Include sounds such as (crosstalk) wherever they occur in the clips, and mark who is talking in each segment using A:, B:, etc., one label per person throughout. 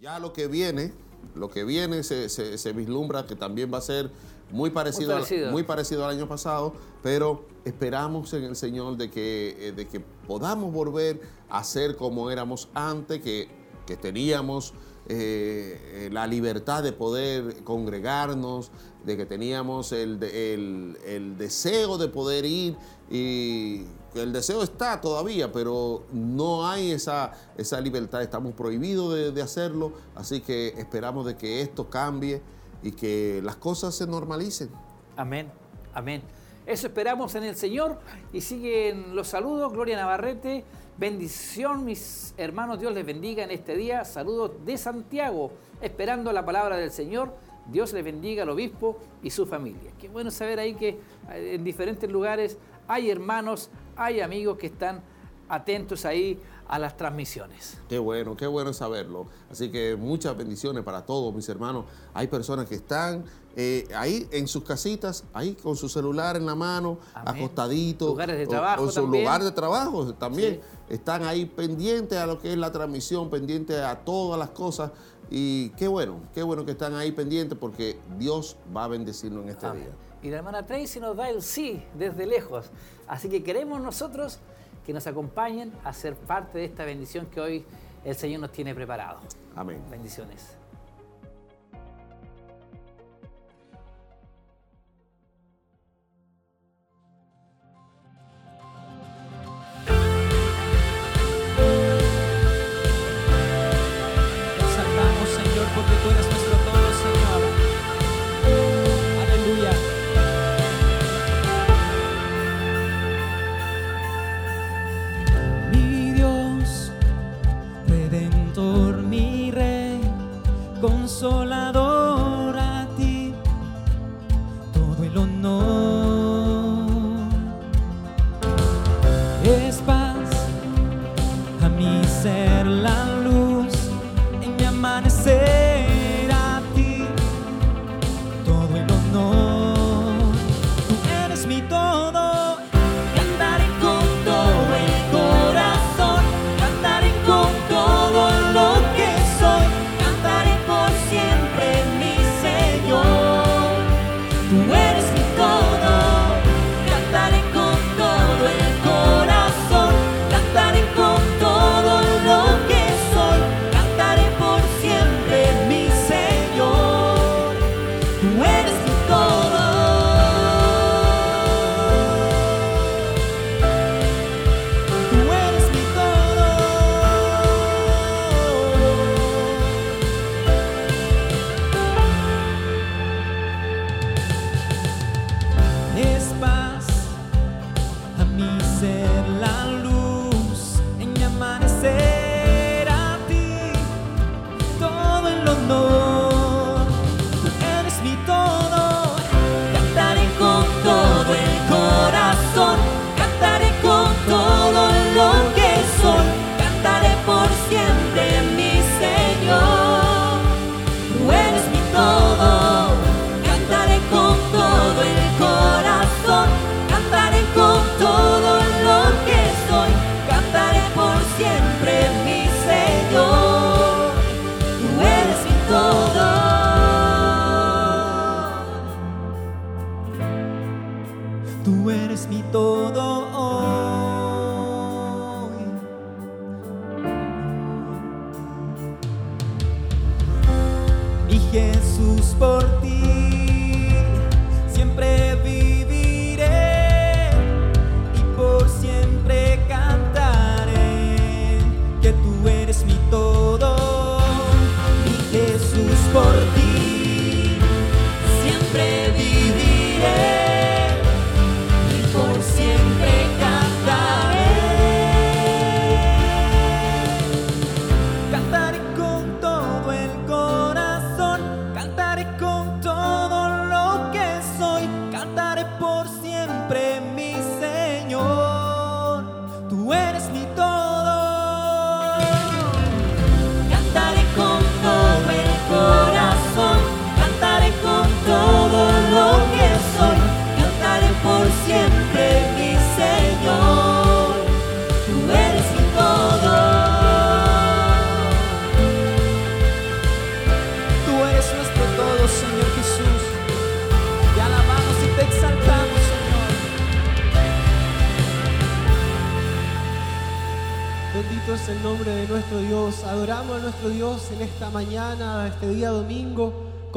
A: Ya lo que viene, lo que viene se, se- se vislumbra que también va a ser muy parecido, muy parecido al año pasado, pero esperamos en el Señor de que, eh, de que podamos volver a ser como éramos antes, que, que teníamos eh, la libertad de poder congregarnos, de que teníamos el- el deseo de poder ir y el deseo está todavía, pero no hay esa, esa libertad, estamos prohibidos de, de hacerlo, así que esperamos de que esto cambie y que las cosas se normalicen.
B: Amén, amén. Eso esperamos en el Señor y siguen los saludos. Gloria Navarrete, bendición mis hermanos, Dios les bendiga en este día. Saludos de Santiago, esperando la palabra del Señor. Dios les bendiga al obispo y su familia. Qué bueno saber ahí que eh, en diferentes lugares hay hermanos, hay amigos que están atentos ahí a las transmisiones.
A: Qué bueno, qué bueno saberlo. Así que muchas bendiciones para todos mis hermanos. Hay personas que están eh, ahí en sus casitas, ahí con su celular en la mano,
B: Amén.
A: acostaditos.
B: Lugares de trabajo
A: O, su lugar de trabajo también.
B: Sí.
A: Están ahí pendientes a lo que es la transmisión, pendientes a todas las cosas. Y qué bueno, qué bueno que están ahí pendientes porque Dios va a bendecirnos en este
B: Amén.
A: día.
B: Y la hermana Tracy nos da el sí desde lejos. Así que queremos nosotros que nos acompañen a ser parte de esta bendición que hoy el Señor nos tiene preparado.
A: Amén.
B: Bendiciones.
C: Consolador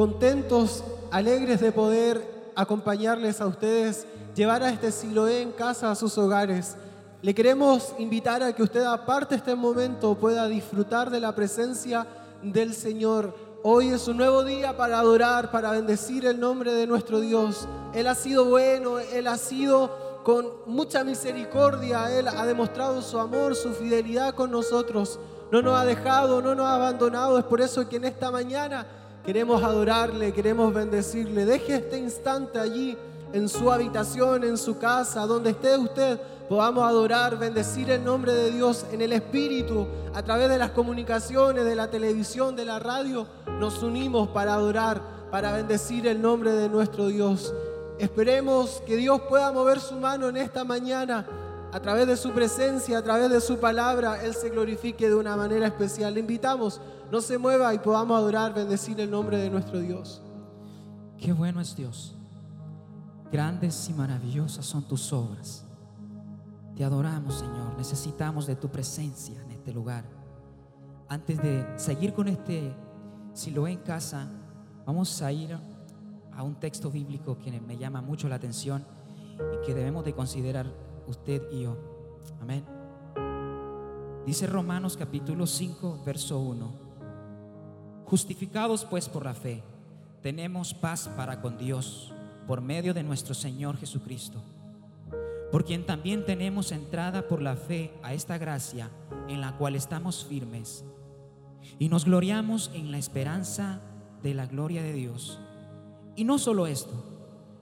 D: contentos, alegres de poder acompañarles a ustedes, llevar a este Siloé en casa a sus hogares. Le queremos invitar a que usted aparte este momento pueda disfrutar de la presencia del Señor. Hoy es un nuevo día para adorar, para bendecir el nombre de nuestro Dios. Él ha sido bueno, Él ha sido con mucha misericordia. Él ha demostrado su amor, su fidelidad con nosotros. No nos ha dejado, no nos ha abandonado. Es por eso que en esta mañana queremos adorarle, queremos bendecirle. Deje este instante allí en su habitación, en su casa, donde esté usted, podamos adorar, bendecir el nombre de Dios en el Espíritu, a través de las comunicaciones, de la televisión, de la radio. Nos unimos para adorar, para bendecir el nombre de nuestro Dios. Esperemos que Dios pueda mover su mano en esta mañana a través de su presencia, a través de su palabra, Él se glorifique de una manera especial. Le invitamos, no se mueva y podamos adorar, bendecir el nombre de nuestro Dios.
E: Qué bueno es Dios. Grandes y maravillosas son tus obras. Te adoramos, Señor. Necesitamos de tu presencia en este lugar. Antes de seguir con este Siloé en casa, vamos a ir a un texto bíblico que me llama mucho la atención y que debemos de considerar usted y yo. Amén. Dice Romanos capítulo 5, verso 1. Justificados pues por la fe, tenemos paz para con Dios por medio de nuestro Señor Jesucristo, por quien también tenemos entrada por la fe a esta gracia en la cual estamos firmes y nos gloriamos en la esperanza de la gloria de Dios. Y no solo esto,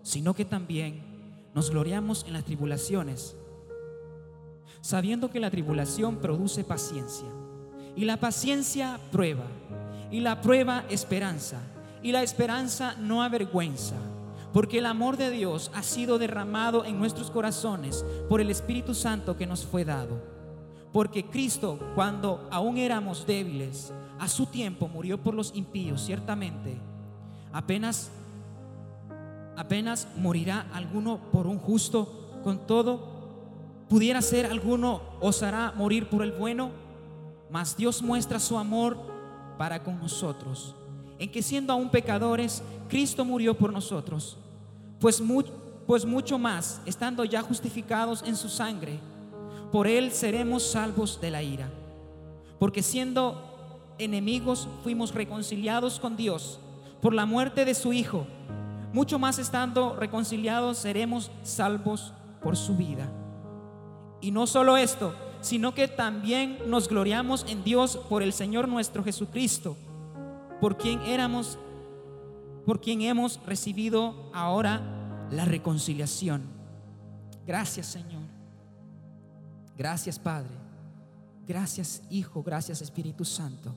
E: sino que también nos gloriamos en las tribulaciones, sabiendo que la tribulación produce paciencia, y la paciencia prueba, y la prueba esperanza, y la esperanza no avergüenza, porque el amor de Dios ha sido derramado en nuestros corazones por el Espíritu Santo que nos fue dado. Porque Cristo, cuando aún éramos débiles, a su tiempo murió por los impíos, ciertamente, apenas apenas morirá alguno por un justo, con todo, pudiera ser alguno osará morir por el bueno, mas Dios muestra su amor para con nosotros, en que siendo aún pecadores, Cristo murió por nosotros, pues, pues mucho más, estando ya justificados en su sangre, por él seremos salvos de la ira, porque siendo enemigos fuimos reconciliados con Dios por la muerte de su Hijo mucho más estando reconciliados seremos salvos por su vida. Y no solo esto, sino que también nos gloriamos en Dios por el Señor nuestro Jesucristo, por quien éramos, por quien hemos recibido ahora la reconciliación. Gracias Señor. Gracias Padre. Gracias Hijo. Gracias Espíritu Santo.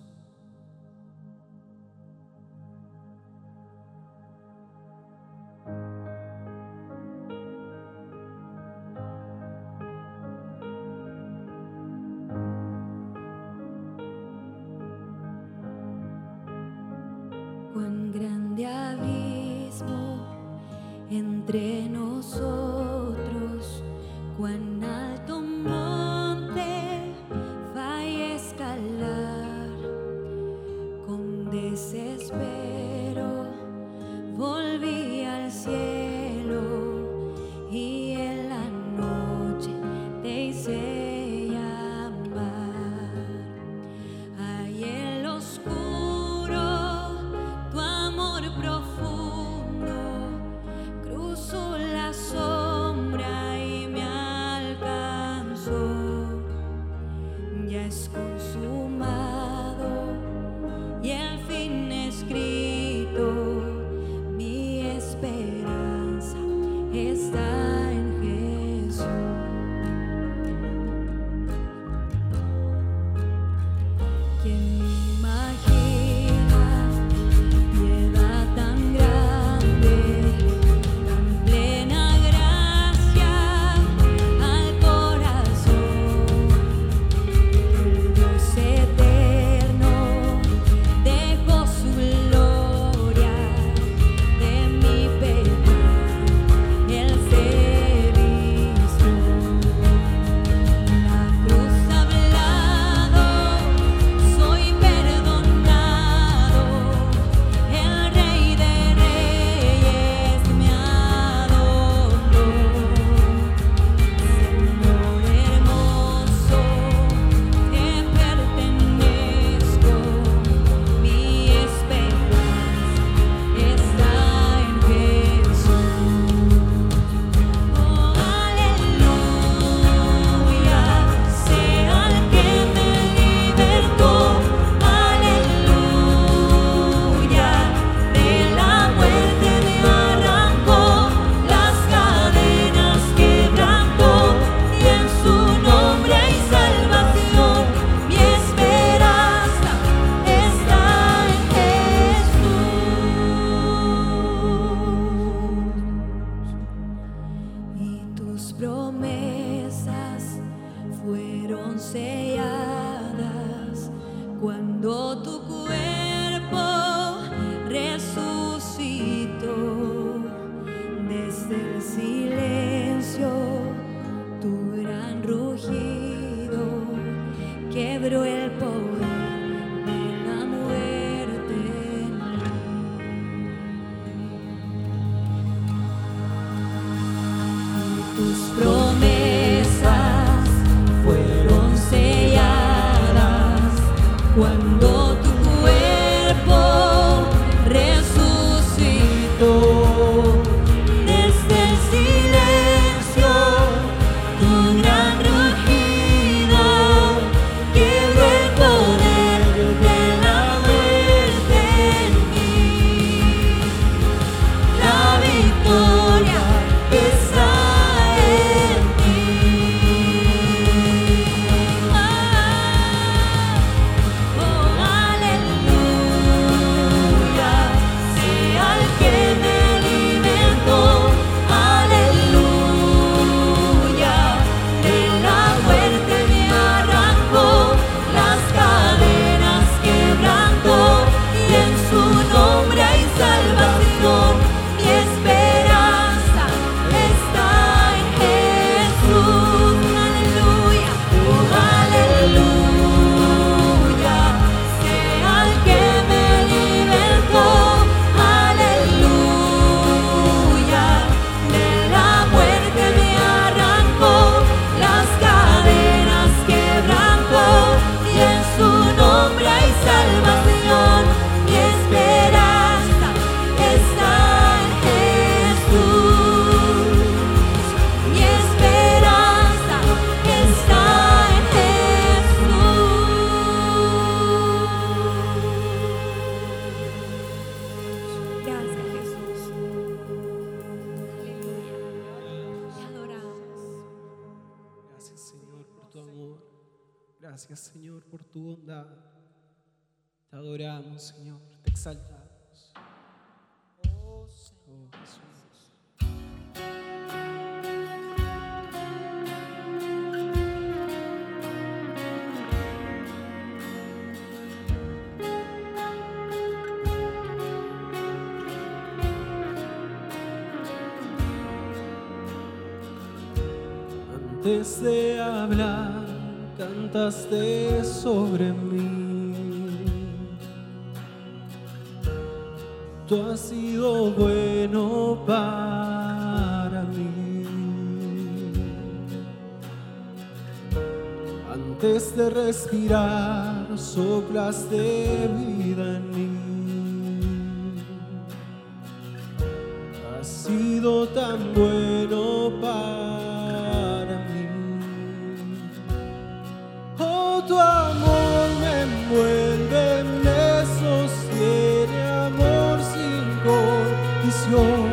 F: Sobre mí. Tú has sido bueno para mí. Antes de respirar, soplaste vida en mí. Has sido tan bueno para tu amor me envuelve, me sostiene, amor sin condición.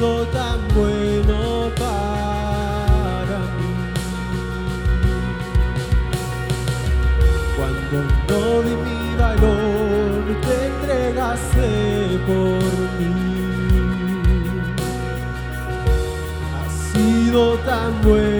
F: Sido tan bueno para mí. Cuando no di mi valor, te entregaste por mí. Has sido tan bueno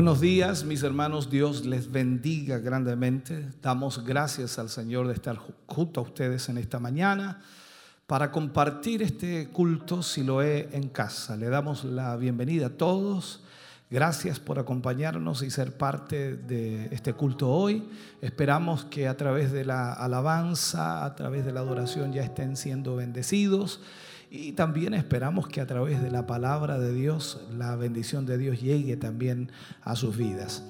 G: Buenos días, mis hermanos. Dios les bendiga grandemente. Damos gracias al Señor de estar ju- junto a ustedes en esta mañana para compartir este culto Siloé en casa. Le damos la bienvenida a todos. Gracias por acompañarnos y ser parte de este culto hoy. Esperamos que a través de la alabanza, a través de la adoración ya estén siendo bendecidos. Y también esperamos que a través de la palabra de Dios, la bendición de Dios llegue también a sus vidas.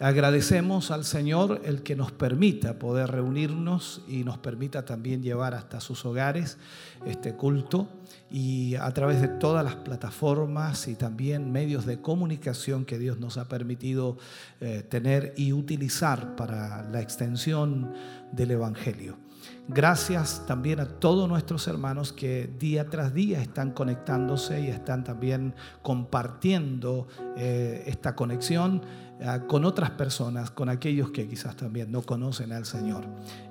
G: Agradecemos al Señor el que nos permita poder reunirnos y nos permita también llevar hasta sus hogares este culto y a través de todas las plataformas y también medios de comunicación que Dios nos ha permitido eh, tener y utilizar para la extensión del Evangelio. Gracias también a todos nuestros hermanos que día tras día están conectándose y están también compartiendo eh, esta conexión eh, con otras personas, con aquellos que quizás también no conocen al Señor.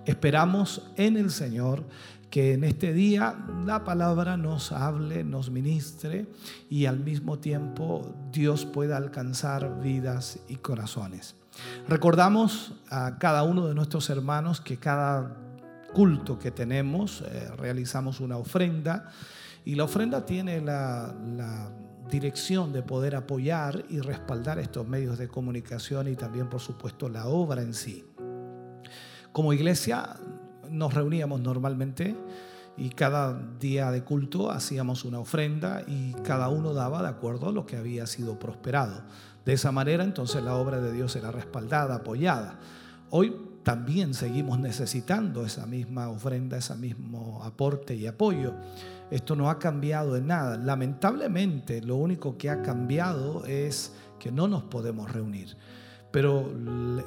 G: Esperamos en el Señor que en este día la palabra nos hable, nos ministre y al mismo tiempo Dios pueda alcanzar vidas y corazones. Recordamos a cada uno de nuestros hermanos que cada culto que tenemos eh, realizamos una ofrenda y la ofrenda tiene la, la dirección de poder apoyar y respaldar estos medios de comunicación y también por supuesto la obra en sí. Como iglesia nos reuníamos normalmente y cada día de culto hacíamos una ofrenda y cada uno daba de acuerdo a lo que había sido prosperado. De esa manera entonces la obra de Dios era respaldada, apoyada. Hoy también seguimos necesitando esa misma ofrenda, ese mismo aporte y apoyo. Esto no ha cambiado en nada. Lamentablemente lo único que ha cambiado es que no nos podemos reunir pero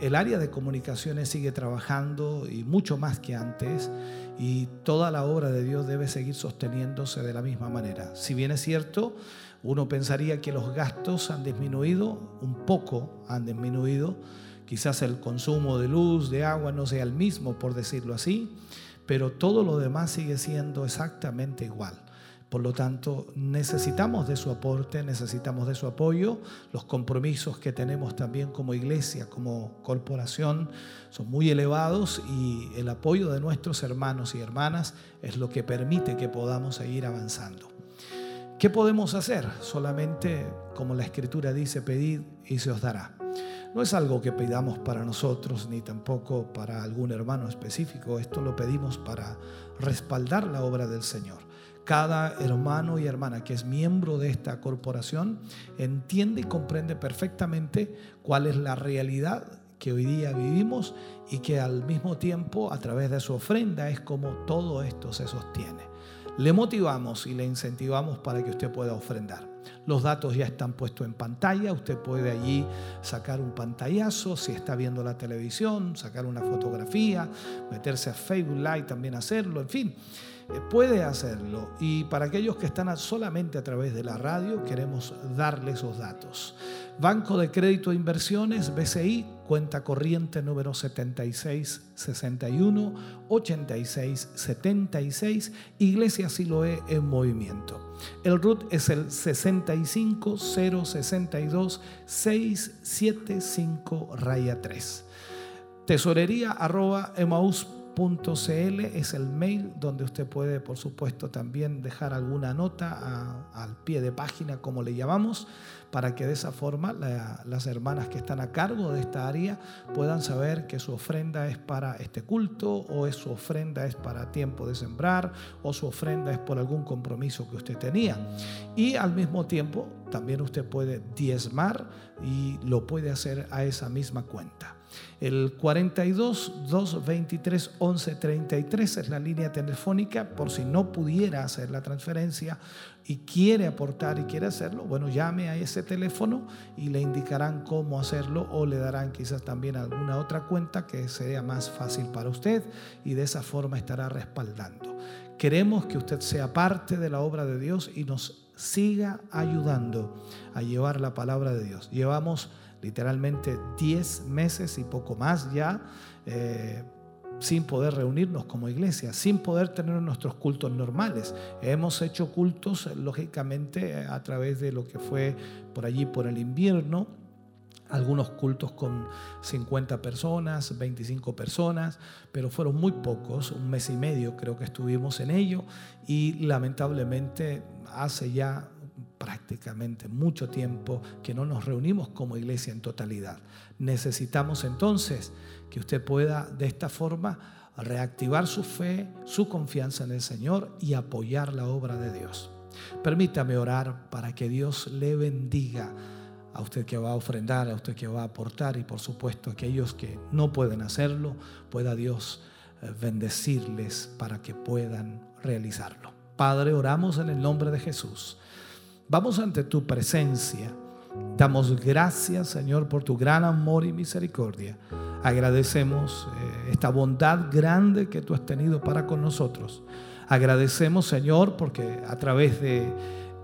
G: el área de comunicaciones sigue trabajando y mucho más que antes y toda la obra de Dios debe seguir sosteniéndose de la misma manera. Si bien es cierto, uno pensaría que los gastos han disminuido, un poco han disminuido, quizás el consumo de luz, de agua no sea el mismo, por decirlo así, pero todo lo demás sigue siendo exactamente igual. Por lo tanto, necesitamos de su aporte, necesitamos de su apoyo. Los compromisos que tenemos también como iglesia, como corporación, son muy elevados y el apoyo de nuestros hermanos y hermanas es lo que permite que podamos seguir avanzando. ¿Qué podemos hacer? Solamente, como la escritura dice, pedid y se os dará. No es algo que pidamos para nosotros ni tampoco para algún hermano específico. Esto lo pedimos para respaldar la obra del Señor. Cada hermano y hermana que es miembro de esta corporación entiende y comprende perfectamente cuál es la realidad que hoy día vivimos y que al mismo tiempo a través de su ofrenda es como todo esto se sostiene. Le motivamos y le incentivamos para que usted pueda ofrendar. Los datos ya están puestos en pantalla, usted puede allí sacar un pantallazo, si está viendo la televisión, sacar una fotografía, meterse a Facebook Live, también hacerlo, en fin. Eh, puede hacerlo. Y para aquellos que están solamente a través de la radio, queremos darle esos datos. Banco de Crédito e Inversiones, BCI, cuenta corriente número 7661 8676, Iglesia Siloé en movimiento. El RUT es el 65062 675 raya 3. Tesorería arroba es el mail donde usted puede, por supuesto, también dejar alguna nota al pie de página, como le llamamos, para que de esa forma las hermanas que están a cargo de esta área puedan saber que su ofrenda es para este culto o es su ofrenda es para tiempo de sembrar o su ofrenda es por algún compromiso que usted tenía. Y al mismo tiempo también usted puede diezmar y lo puede hacer a esa misma cuenta. El 42 223 1133 es la línea telefónica por si no pudiera hacer la transferencia y quiere aportar y quiere hacerlo, bueno, llame a ese teléfono y le indicarán cómo hacerlo o le darán quizás también alguna otra cuenta que sea más fácil para usted y de esa forma estará respaldando. Queremos que usted sea parte de la obra de Dios y nos siga ayudando a llevar la palabra de Dios. Llevamos literalmente 10 meses y poco más ya. Eh, sin poder reunirnos como iglesia, sin poder tener nuestros cultos normales. Hemos hecho cultos, lógicamente, a través de lo que fue por allí, por el invierno, algunos cultos con 50 personas, 25 personas, pero fueron muy pocos, un mes y medio creo que estuvimos en ello y lamentablemente hace ya prácticamente mucho tiempo que no nos reunimos como iglesia en totalidad. Necesitamos entonces que usted pueda de esta forma reactivar su fe, su confianza en el Señor y apoyar la obra de Dios. Permítame orar para que Dios le bendiga a usted que va a ofrendar, a usted que va a aportar y por supuesto a aquellos que no pueden hacerlo, pueda Dios eh, bendecirles para que puedan realizarlo. Padre, oramos en el nombre de Jesús Vamos ante tu presencia. Damos gracias, Señor, por tu gran amor y misericordia. Agradecemos eh, esta bondad grande que tú has tenido para con nosotros. Agradecemos, Señor, porque a través de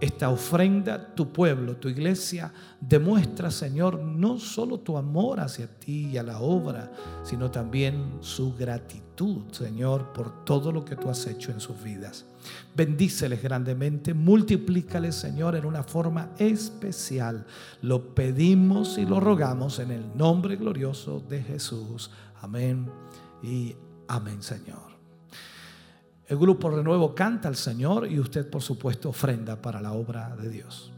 G: esta ofrenda, tu pueblo, tu iglesia, demuestra, Señor, no solo tu amor hacia ti y a la obra, sino también su gratitud, Señor, por todo lo que tú has hecho en sus vidas. Bendíceles grandemente, multiplícales, Señor, en una forma especial. Lo pedimos y lo rogamos en el nombre glorioso de Jesús. Amén y amén, Señor. El grupo Renuevo canta al Señor y usted, por supuesto, ofrenda para la obra de Dios.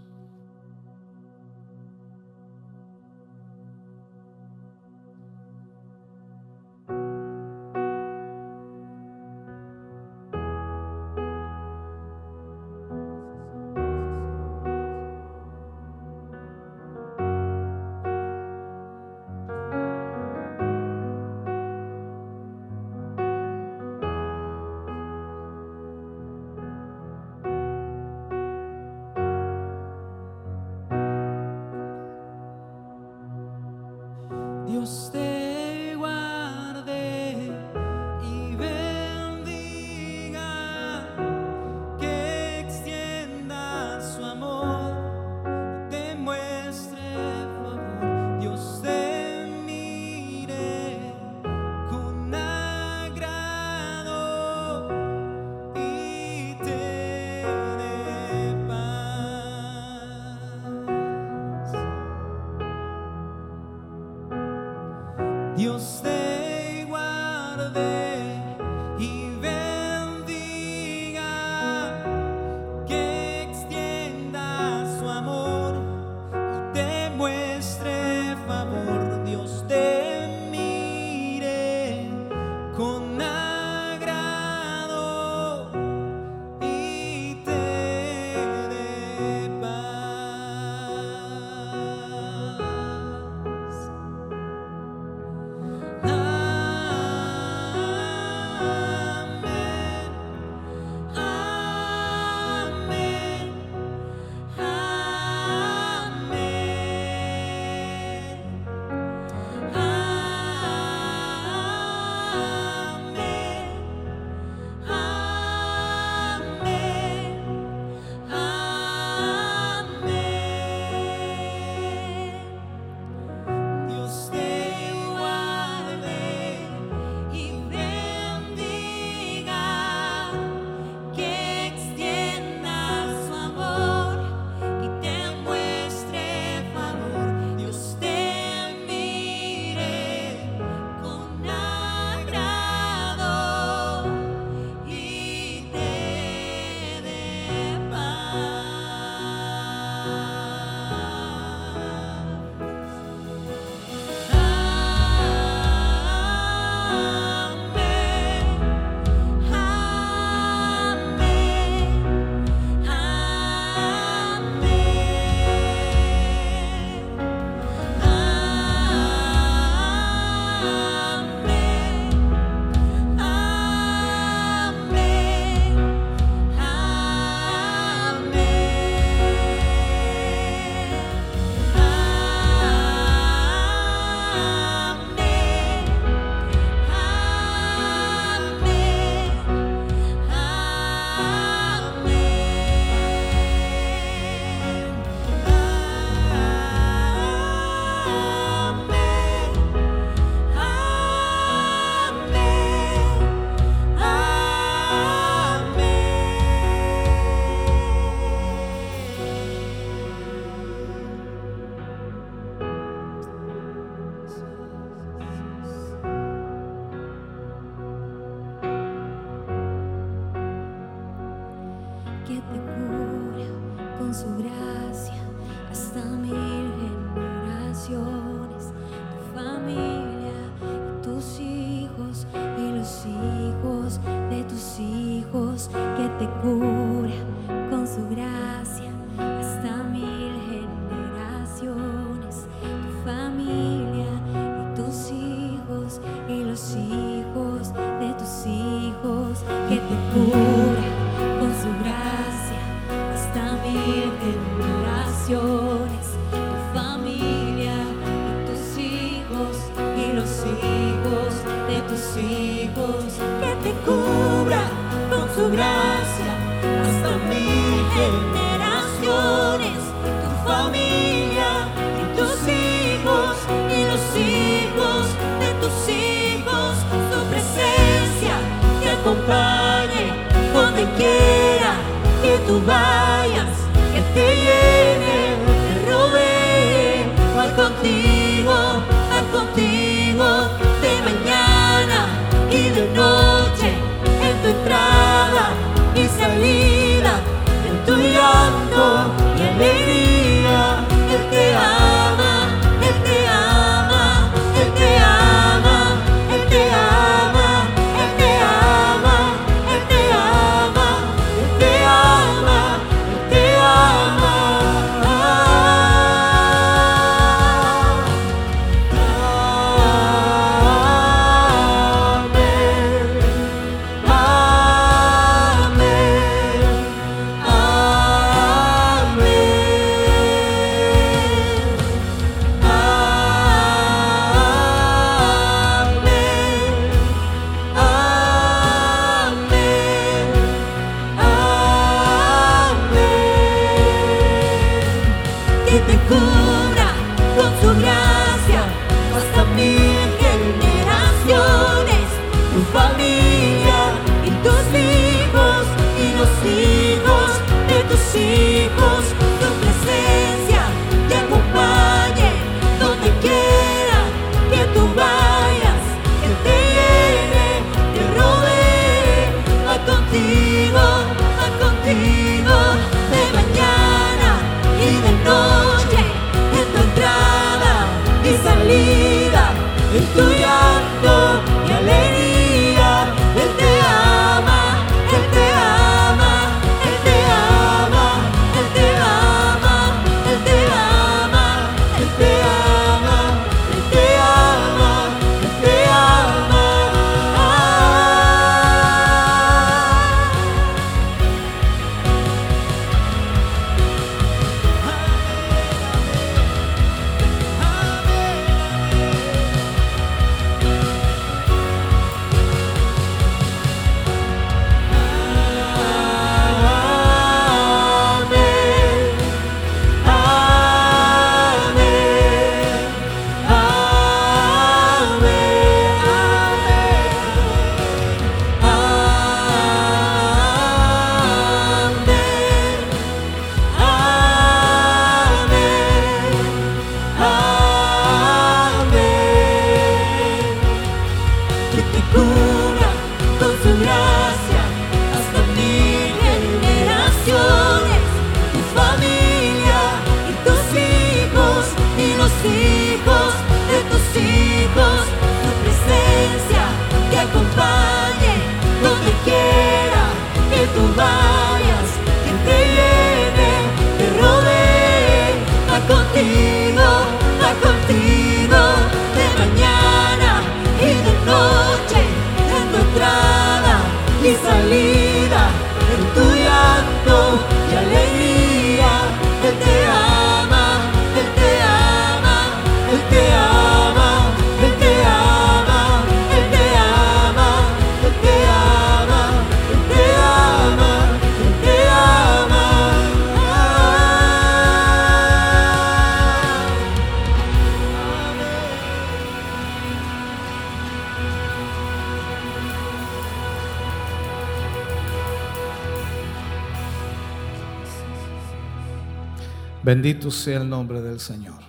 G: Bendito sea el nombre del Señor.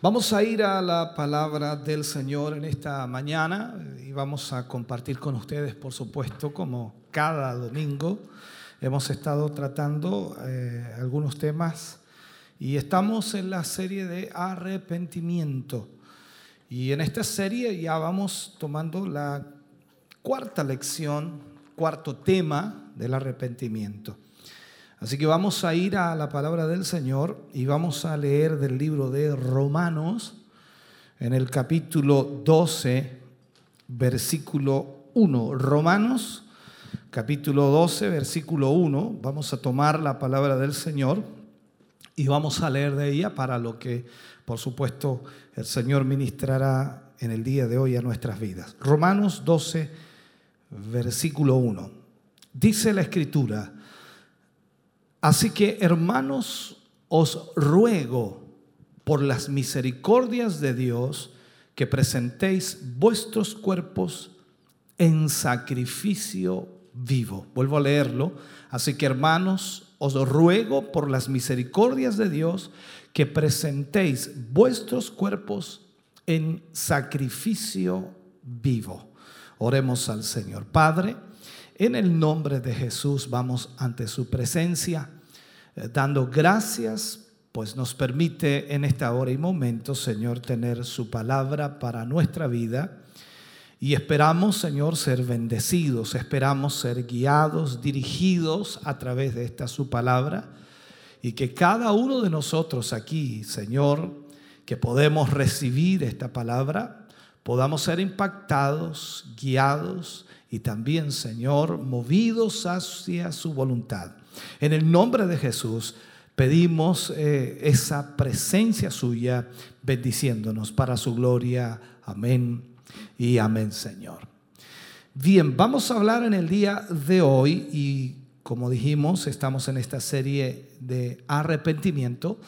G: Vamos a ir a la palabra del Señor en esta mañana y vamos a compartir con ustedes, por supuesto, como cada domingo, Hemos estado tratando eh, algunos temas y estamos en la serie de arrepentimiento. Y en esta serie ya vamos tomando la cuarta lección, cuarto tema del arrepentimiento. Así que vamos a ir a la palabra del Señor y vamos a leer del libro de Romanos en el capítulo 12, versículo 1. Romanos, capítulo 12, versículo 1. Vamos a tomar la palabra del Señor y vamos a leer de ella para lo que, por supuesto, el Señor ministrará en el día de hoy a nuestras vidas. Romanos 12, versículo 1. Dice la escritura, así que hermanos, os ruego por las misericordias de Dios que presentéis vuestros cuerpos en sacrificio vivo. Vuelvo a leerlo. Así que hermanos, os ruego por las misericordias de Dios que presentéis vuestros cuerpos en sacrificio vivo. Oremos al Señor. Padre, en el nombre de Jesús vamos ante su presencia, dando gracias, pues nos permite en esta hora y momento, Señor, tener su palabra para nuestra vida. Y esperamos, Señor, ser bendecidos, esperamos ser guiados, dirigidos a través de esta su palabra. Y que cada uno de nosotros aquí, Señor, que podemos recibir esta palabra, podamos ser impactados, guiados y también, Señor, movidos hacia su voluntad. En el nombre de Jesús pedimos eh, esa presencia suya bendiciéndonos para su gloria. Amén y amén, Señor. Bien, vamos a hablar en el día de hoy y como dijimos, estamos en esta serie de arrepentimiento.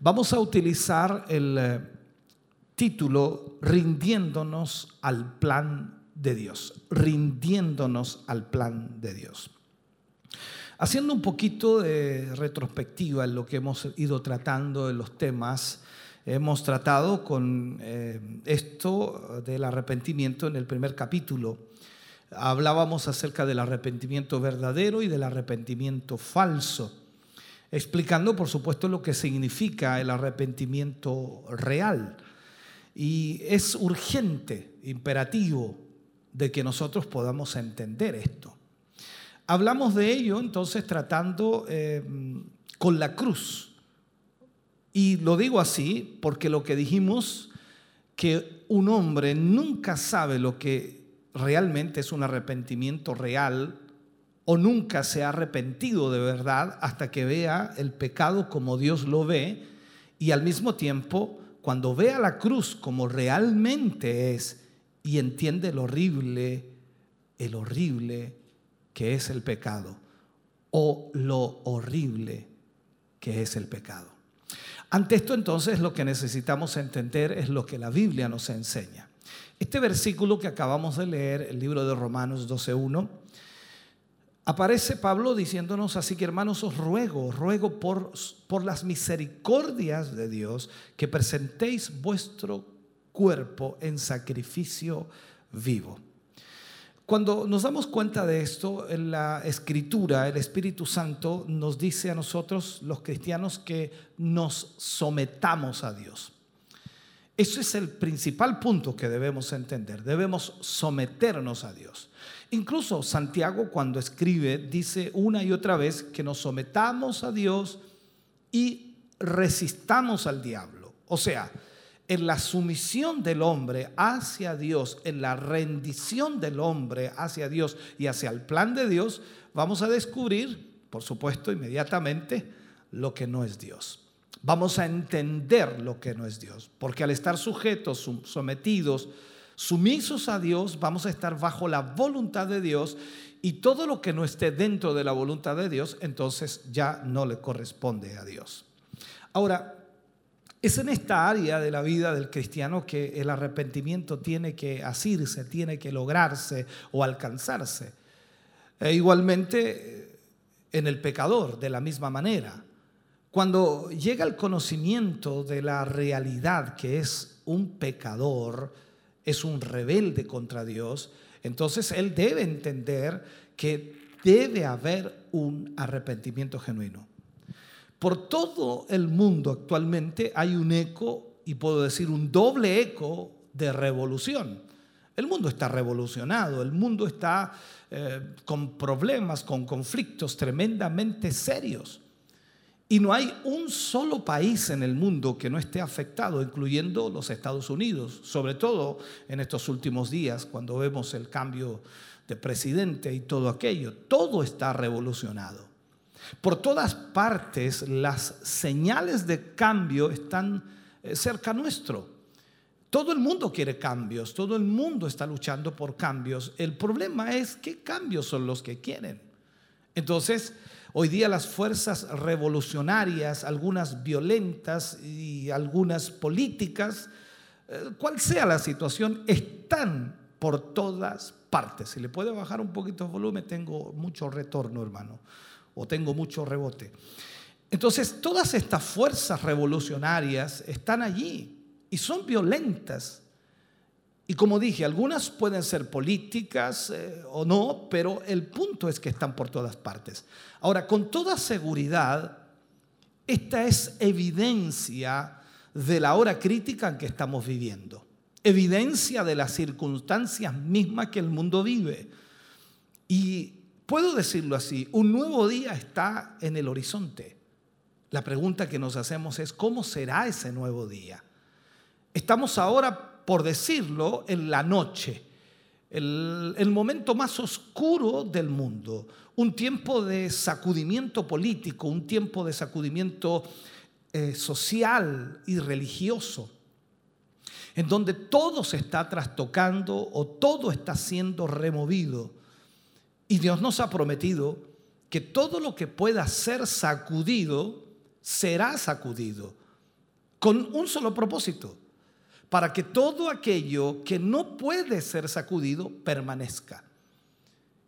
G: Vamos a utilizar el eh, título Rindiéndonos al plan de Dios, rindiéndonos al plan de Dios. Haciendo un poquito de retrospectiva en lo que hemos ido tratando en los temas, hemos tratado con eh, esto del arrepentimiento en el primer capítulo. Hablábamos acerca del arrepentimiento verdadero y del arrepentimiento falso, explicando por supuesto lo que significa el arrepentimiento real. Y es urgente, imperativo, de que nosotros podamos entender esto. Hablamos de ello entonces tratando eh, con la cruz. Y lo digo así porque lo que dijimos, que un hombre nunca sabe lo que realmente es un arrepentimiento real o nunca se ha arrepentido de verdad hasta que vea el pecado como Dios lo ve y al mismo tiempo cuando vea la cruz como realmente es y entiende lo horrible, el horrible que es el pecado o lo horrible que es el pecado. Ante esto entonces lo que necesitamos entender es lo que la Biblia nos enseña. Este versículo que acabamos de leer, el libro de Romanos 12.1, aparece Pablo diciéndonos así que hermanos os ruego, ruego por, por las misericordias de Dios que presentéis vuestro cuerpo en sacrificio vivo. Cuando nos damos cuenta de esto, en la escritura, el Espíritu Santo nos dice a nosotros, los cristianos, que nos sometamos a Dios. Eso es el principal punto que debemos entender. Debemos someternos a Dios. Incluso Santiago cuando escribe dice una y otra vez que nos sometamos a Dios y resistamos al diablo. O sea, en la sumisión del hombre hacia Dios, en la rendición del hombre hacia Dios y hacia el plan de Dios, vamos a descubrir, por supuesto, inmediatamente lo que no es Dios. Vamos a entender lo que no es Dios, porque al estar sujetos, sometidos, sumisos a Dios, vamos a estar bajo la voluntad de Dios y todo lo que no esté dentro de la voluntad de Dios, entonces ya no le corresponde a Dios. Ahora, es en esta área de la vida del cristiano que el arrepentimiento tiene que asirse, tiene que lograrse o alcanzarse. E igualmente en el pecador, de la misma manera. Cuando llega el conocimiento de la realidad que es un pecador, es un rebelde contra Dios, entonces él debe entender que debe haber un arrepentimiento genuino. Por todo el mundo actualmente hay un eco, y puedo decir un doble eco de revolución. El mundo está revolucionado, el mundo está eh, con problemas, con conflictos tremendamente serios. Y no hay un solo país en el mundo que no esté afectado, incluyendo los Estados Unidos, sobre todo en estos últimos días, cuando vemos el cambio de presidente y todo aquello. Todo está revolucionado. Por todas partes las señales de cambio están eh, cerca nuestro. Todo el mundo quiere cambios, todo el mundo está luchando por cambios. El problema es qué cambios son los que quieren. Entonces, hoy día las fuerzas revolucionarias, algunas violentas y algunas políticas, eh, cual sea la situación, están por todas partes. Si le puede bajar un poquito el volumen, tengo mucho retorno, hermano, o tengo mucho rebote. Entonces, todas estas fuerzas revolucionarias están allí y son violentas. Y como dije, algunas pueden ser políticas eh, o no, pero el punto es que están por todas partes. Ahora, con toda seguridad, esta es evidencia de la hora crítica en que estamos viviendo, evidencia de las circunstancias mismas que el mundo vive. Y puedo decirlo así, un nuevo día está en el horizonte. La pregunta que nos hacemos es, ¿cómo será ese nuevo día? Estamos ahora, por decirlo, en la noche, el, momento más oscuro del mundo, un tiempo de sacudimiento político, un tiempo de sacudimiento eh, social y religioso, en donde todo se está trastocando o todo está siendo removido. Y Dios nos ha prometido que todo lo que pueda ser sacudido será sacudido, con un solo propósito, para que todo aquello que no puede ser sacudido permanezca.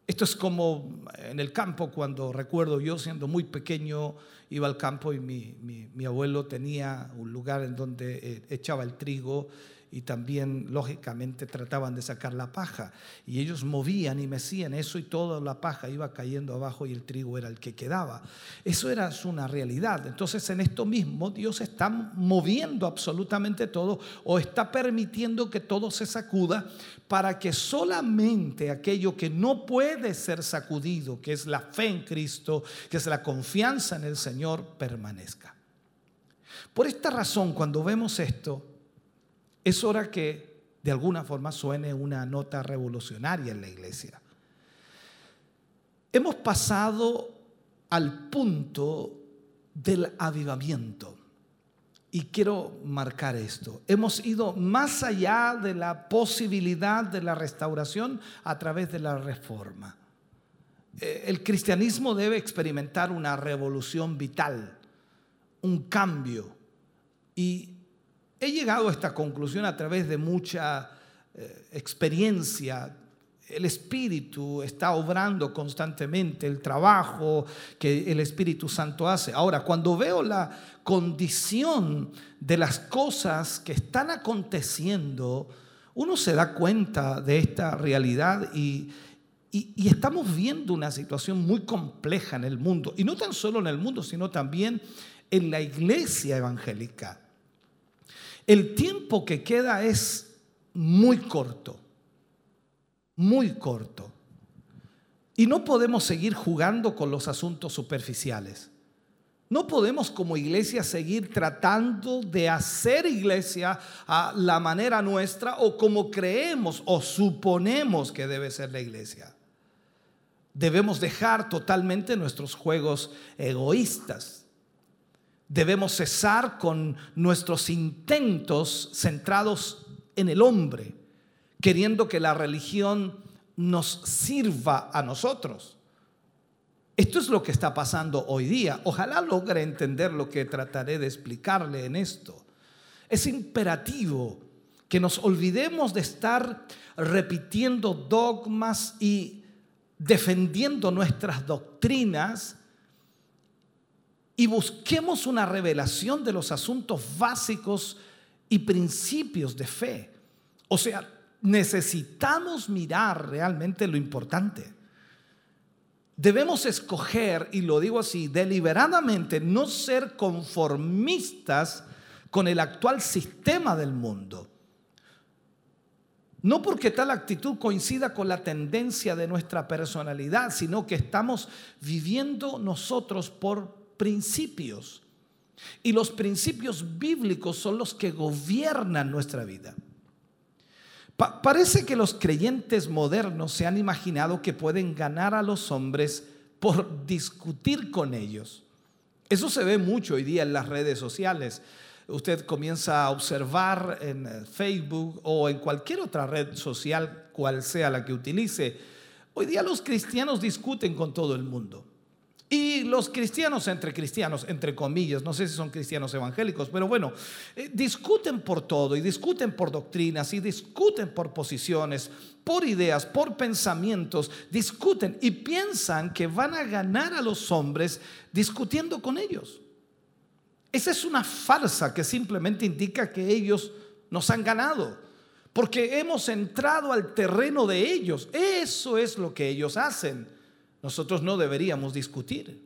G: Esto es como en el campo, cuando recuerdo yo siendo muy pequeño, iba al campo y mi, mi abuelo tenía un lugar en donde eh, echaba el trigo y también lógicamente trataban de sacar la paja y ellos movían y mecían eso y toda la paja iba cayendo abajo y el trigo era el que quedaba. Eso era una realidad. Entonces en esto mismo Dios está moviendo absolutamente todo o está permitiendo que todo se sacuda para que solamente aquello que no puede ser sacudido, que es la fe en Cristo, que es la confianza en el Señor, permanezca. Por esta razón, cuando vemos esto, es hora que de alguna forma suene una nota revolucionaria en la iglesia. Hemos pasado al punto del avivamiento. Y quiero marcar esto. Hemos ido más allá de la posibilidad de la restauración a través de la reforma. Eh, el cristianismo debe experimentar una revolución vital, un cambio. Y He llegado a esta conclusión a través de mucha eh, experiencia. El Espíritu está obrando constantemente, el trabajo que el Espíritu Santo hace. Ahora, cuando veo la condición de las cosas que están aconteciendo, uno se da cuenta de esta realidad y, y, estamos viendo una situación muy compleja en el mundo. Y no tan solo en el mundo, sino también en la iglesia evangélica. El tiempo que queda es muy corto, muy corto. Y no podemos seguir jugando con los asuntos superficiales. No podemos como iglesia seguir tratando de hacer iglesia a la manera nuestra o como creemos o suponemos que debe ser la iglesia. Debemos dejar totalmente nuestros juegos egoístas Debemos cesar con nuestros intentos centrados en el hombre, queriendo que la religión nos sirva a nosotros. Esto es lo que está pasando hoy día. Ojalá logre entender lo que trataré de explicarle en esto. Es imperativo que nos olvidemos de estar repitiendo dogmas y defendiendo nuestras doctrinas y busquemos una revelación de los asuntos básicos y principios de fe. O sea, necesitamos mirar realmente lo importante. debemos escoger, y lo digo así, deliberadamente, no ser conformistas con el actual sistema del mundo. No porque tal actitud coincida con la tendencia de nuestra personalidad, sino que estamos viviendo nosotros por principios. Y los principios bíblicos son los que gobiernan nuestra vida. Pa- parece que los creyentes modernos se han imaginado que pueden ganar a los hombres por discutir con ellos. Eso se ve mucho hoy día en las redes sociales. Usted comienza a observar en eh, Facebook o en cualquier otra red social, cual sea la que utilice. Hoy día los cristianos discuten con todo el mundo. Y los cristianos entre cristianos, entre comillas, no sé si son cristianos evangélicos, pero bueno, eh, discuten por todo y discuten por doctrinas y discuten por posiciones, por ideas, por pensamientos, discuten y piensan que van a ganar a los hombres discutiendo con ellos. Esa es una farsa que simplemente indica que ellos nos han ganado, porque hemos entrado al terreno de ellos. Eso es lo que ellos hacen. Nosotros no deberíamos discutir.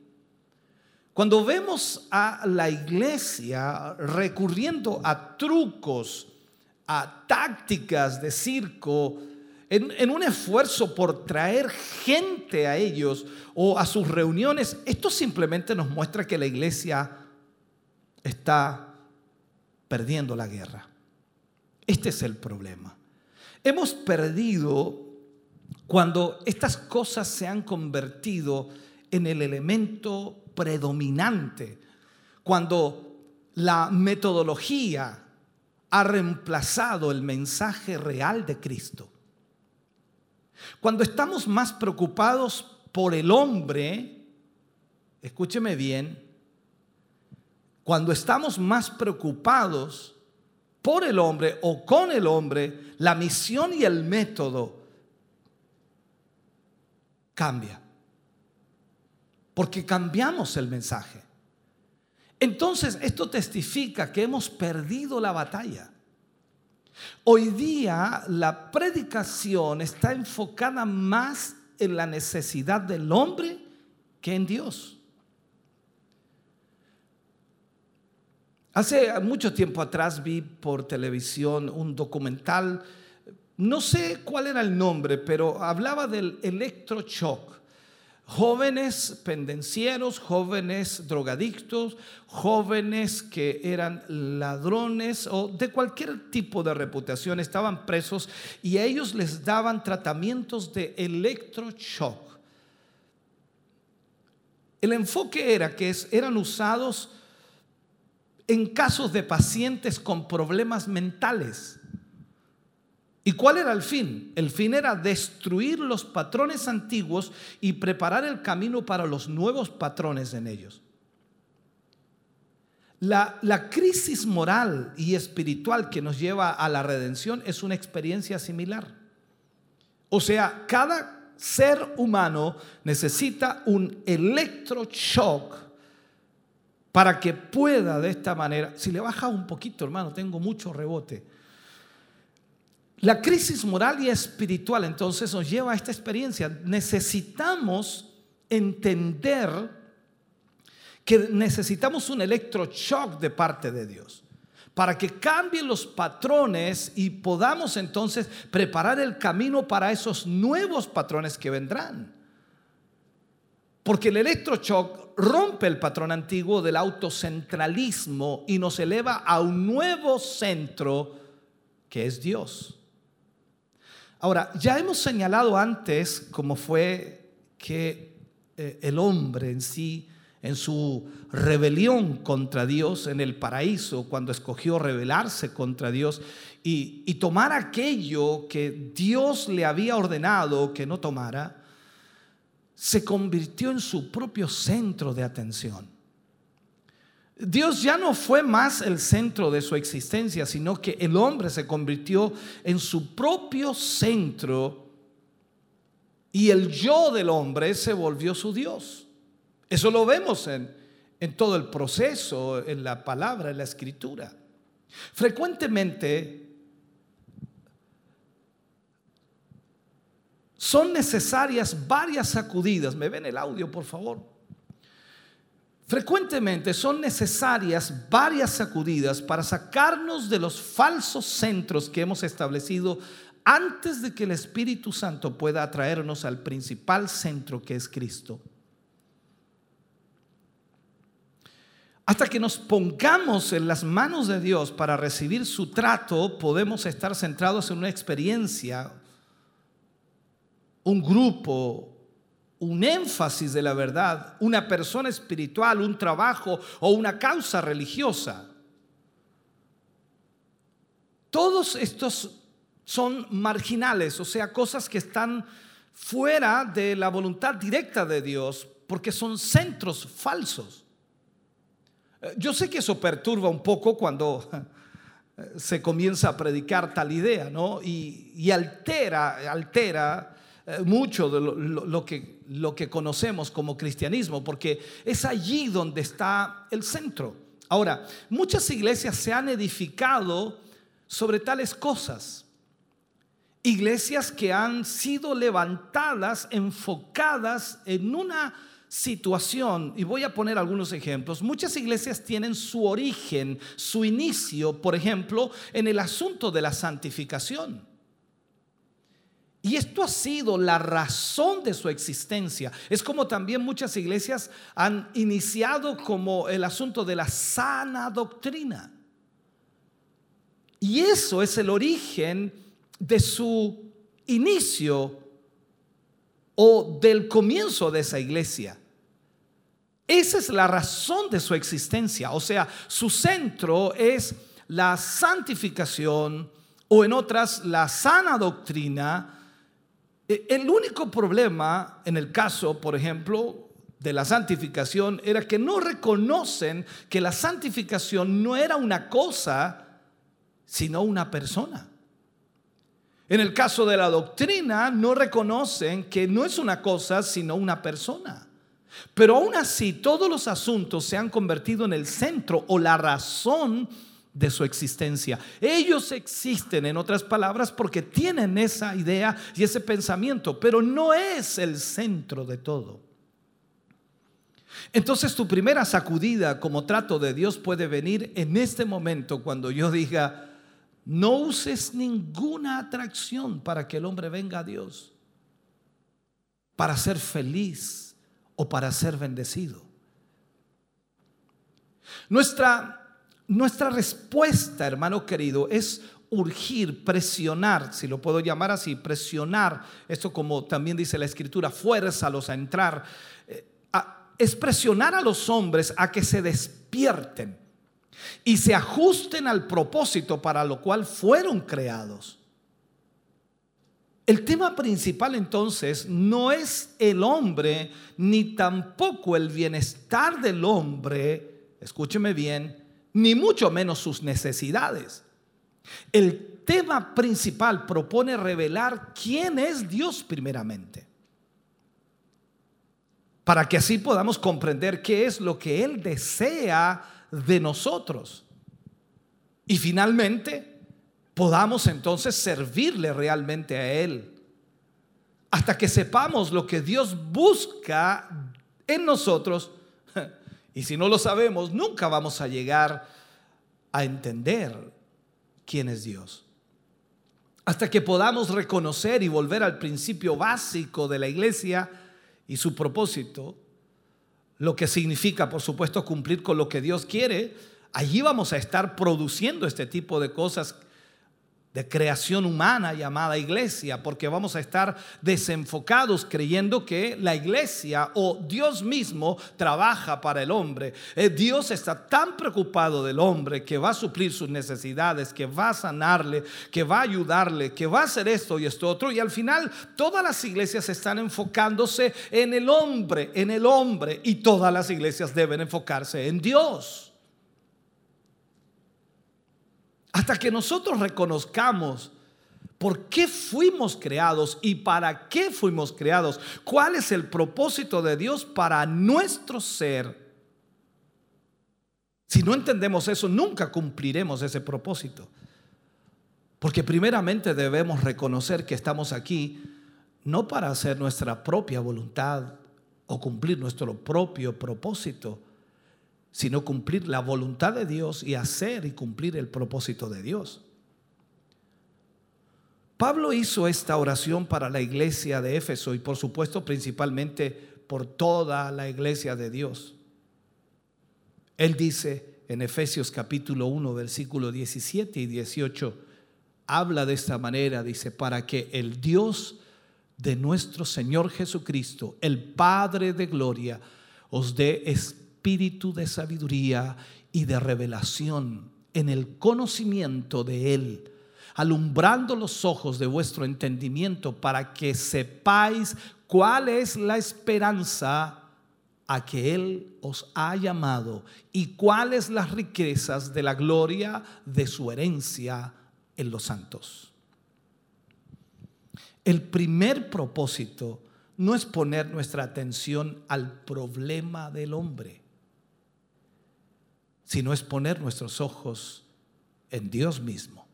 G: Cuando vemos a la iglesia recurriendo a trucos, a tácticas de circo, en, un esfuerzo por traer gente a ellos o a sus reuniones, esto simplemente nos muestra que la iglesia está perdiendo la guerra. Este es el problema. Hemos perdido cuando estas cosas se han convertido en el elemento predominante, cuando la metodología ha reemplazado el mensaje real de Cristo. Cuando estamos más preocupados por el hombre, escúcheme bien, cuando estamos más preocupados por el hombre o con el hombre, la misión y el método cambia. Porque cambiamos el mensaje. Entonces, esto testifica que hemos perdido la batalla. Hoy día la predicación está enfocada más en la necesidad del hombre que en Dios. Hace mucho tiempo atrás vi por televisión un documental, no sé cuál era el nombre, pero hablaba del electroshock. Jóvenes pendencieros, jóvenes drogadictos, jóvenes que eran ladrones o de cualquier tipo de reputación estaban presos y a ellos les daban tratamientos de electroshock. El enfoque era que eran usados en casos de pacientes con problemas mentales. ¿Y cuál era el fin? El fin era destruir los patrones antiguos y preparar el camino para los nuevos patrones en ellos. La, crisis moral y espiritual que nos lleva a la redención es una experiencia similar. O sea, cada ser humano necesita un electroshock para que pueda de esta manera, si le baja un poquito, hermano, tengo mucho rebote. La crisis moral y espiritual entonces nos lleva a esta experiencia. Necesitamos entender que necesitamos un electroshock de parte de Dios para que cambien los patrones y podamos entonces preparar el camino para esos nuevos patrones que vendrán. Porque el electroshock rompe el patrón antiguo del autocentralismo y nos eleva a un nuevo centro que es Dios. Ahora, ya hemos señalado antes cómo fue que eh, el hombre en sí, en su rebelión contra Dios en el paraíso, cuando escogió rebelarse contra Dios y, y tomar aquello que Dios le había ordenado que no tomara, se convirtió en su propio centro de atención. Dios ya no fue más el centro de su existencia, sino que el hombre se convirtió en su propio centro y el yo del hombre se volvió su Dios. Eso lo vemos en, en todo el proceso, en la palabra, en la escritura. Frecuentemente son necesarias varias sacudidas. ¿Me ven el audio, por favor? Frecuentemente son necesarias varias sacudidas para sacarnos de los falsos centros que hemos establecido antes de que el Espíritu Santo pueda atraernos al principal centro que es Cristo. Hasta que nos pongamos en las manos de Dios para recibir su trato, podemos estar centrados en una experiencia, un grupo, un énfasis de la verdad, una persona espiritual, un trabajo o una causa religiosa. Todos estos son marginales, o sea, cosas que están fuera de la voluntad directa de Dios, porque son centros falsos. Eh, yo sé que eso perturba un poco cuando se comienza a predicar tal idea, ¿no? Y, altera, altera eh, mucho de lo, que, lo que conocemos como cristianismo, porque es allí donde está el centro. Ahora, muchas iglesias se han edificado sobre tales cosas. Iglesias que han sido levantadas, enfocadas en una situación, y voy a poner algunos ejemplos, muchas iglesias tienen su origen, su inicio, por ejemplo, en el asunto de la santificación. Y esto ha sido la razón de su existencia. Es como también muchas iglesias han iniciado como el asunto de la sana doctrina. Y eso es el origen de su inicio o del comienzo de esa iglesia. Esa es la razón de su existencia. O sea, su centro es la santificación o en otras la sana doctrina. E, el único problema en el caso, por ejemplo, de la santificación era que no reconocen que la santificación no era una cosa, sino una persona. En el caso de la doctrina, no reconocen que no es una cosa, sino una persona. Pero aún así, todos los asuntos se han convertido en el centro o la razón de su existencia. Ellos existen, en otras palabras, porque tienen esa idea y ese pensamiento, pero no es el centro de todo. Entonces tu primera sacudida como trato de Dios puede venir en este momento cuando yo diga, no uses ninguna atracción para que el hombre venga a Dios, para ser feliz o para ser bendecido. Nuestra, nuestra respuesta, hermano querido, es urgir, presionar, si lo puedo llamar así, presionar, esto como también dice la escritura, fuérzalos a entrar, eh, es presionar a los hombres a que se despierten y se ajusten al propósito para lo cual fueron creados. El tema principal entonces no es el hombre, ni tampoco el bienestar del hombre, escúcheme bien, ni mucho menos sus necesidades. El tema principal propone revelar quién es Dios primeramente, para que así podamos comprender qué es lo que Él desea de nosotros. Y finalmente, podamos entonces servirle realmente a Él. Hasta que sepamos lo que Dios busca en nosotros. Y si no lo sabemos, nunca vamos a llegar a entender quién es Dios. Hasta que podamos reconocer y volver al principio básico de la iglesia y su propósito, lo que significa, por supuesto, cumplir con lo que Dios quiere, allí vamos a estar produciendo este tipo de cosas de creación humana llamada iglesia, porque vamos a estar desenfocados creyendo que la iglesia o Dios mismo trabaja para el hombre. Eh, Dios está tan preocupado del hombre que va a suplir sus necesidades, que va a sanarle, que va a ayudarle, que va a hacer esto y esto otro. Y al final todas las iglesias están enfocándose en el hombre, en el hombre, y todas las iglesias deben enfocarse en Dios. Hasta que nosotros reconozcamos por qué fuimos creados y para qué fuimos creados, cuál es el propósito de Dios para nuestro ser. Si no entendemos eso, nunca cumpliremos ese propósito. Porque primeramente debemos reconocer que estamos aquí no para hacer nuestra propia voluntad o cumplir nuestro propio propósito, sino cumplir la voluntad de Dios y hacer y cumplir el propósito de Dios. Pablo hizo esta oración para la iglesia de Éfeso y por supuesto principalmente por toda la iglesia de Dios. Él dice en Efesios capítulo 1, versículo 17 y 18, habla de esta manera, dice, para que el Dios de nuestro Señor Jesucristo, el Padre de gloria, os dé espíritu de sabiduría y de revelación en el conocimiento de Él alumbrando los ojos de vuestro entendimiento para que sepáis cuál es la esperanza a que Él os ha llamado y cuáles las riquezas de la gloria de su herencia en los santos. El primer propósito no es poner nuestra atención al problema del hombre, sino es poner nuestros ojos en Dios mismo.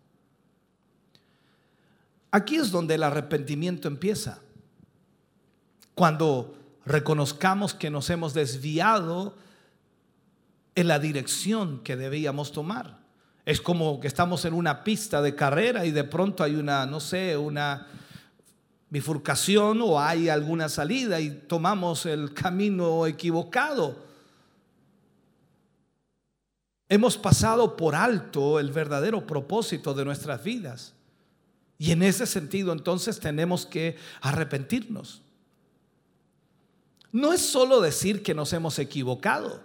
G: Aquí es donde el arrepentimiento empieza. Cuando reconozcamos que nos hemos desviado en la dirección que debíamos tomar. Es como que estamos en una pista de carrera y de pronto hay una, no sé, una bifurcación o hay alguna salida y tomamos el camino equivocado. Hemos pasado por alto el verdadero propósito de nuestras vidas. Y en ese sentido entonces tenemos que arrepentirnos. No es solo decir que nos hemos equivocado,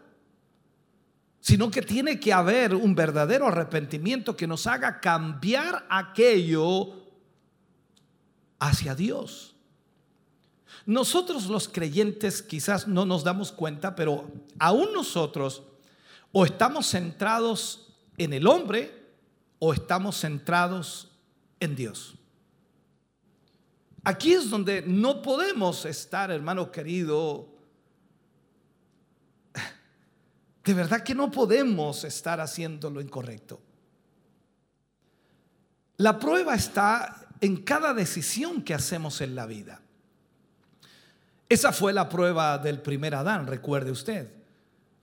G: sino que tiene que haber un verdadero arrepentimiento que nos haga cambiar aquello hacia Dios. Nosotros los creyentes quizás no nos damos cuenta, pero aún nosotros o estamos centrados en el hombre o estamos centrados en Dios. Aquí es donde no podemos estar, hermano querido. De verdad que no podemos estar haciendo lo incorrecto. La prueba está en cada decisión que hacemos en la vida. Esa fue la prueba del primer Adán, recuerde usted.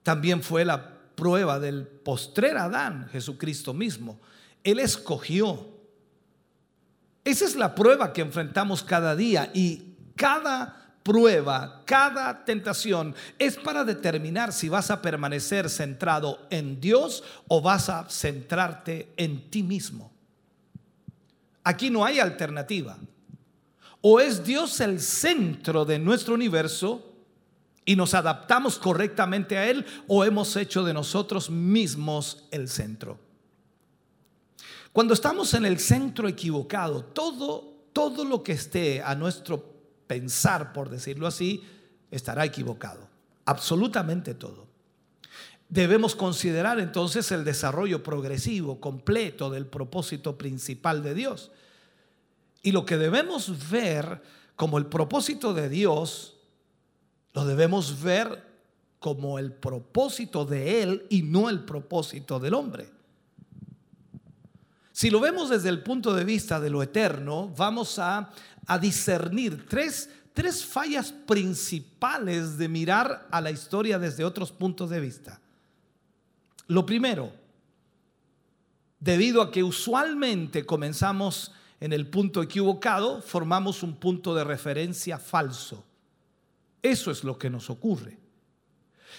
G: También fue la prueba del postrer Adán, Jesucristo mismo. Él escogió esa es la prueba que enfrentamos cada día y cada prueba, cada tentación es para determinar si vas a permanecer centrado en Dios o vas a centrarte en ti mismo. Aquí no hay alternativa. O es Dios el centro de nuestro universo y nos adaptamos correctamente a Él o hemos hecho de nosotros mismos el centro. Cuando estamos en el centro equivocado, todo, todo lo que esté a nuestro pensar, por decirlo así, estará equivocado. Absolutamente todo. Debemos considerar entonces el desarrollo progresivo, completo del propósito principal de Dios. Y lo que debemos ver como el propósito de Dios, lo debemos ver como el propósito de Él y no el propósito del hombre. Si lo vemos desde el punto de vista de lo eterno, vamos a, discernir tres, tres fallas principales de mirar a la historia desde otros puntos de vista. Lo primero, debido a que usualmente comenzamos en el punto equivocado, formamos un punto de referencia falso. Eso es lo que nos ocurre.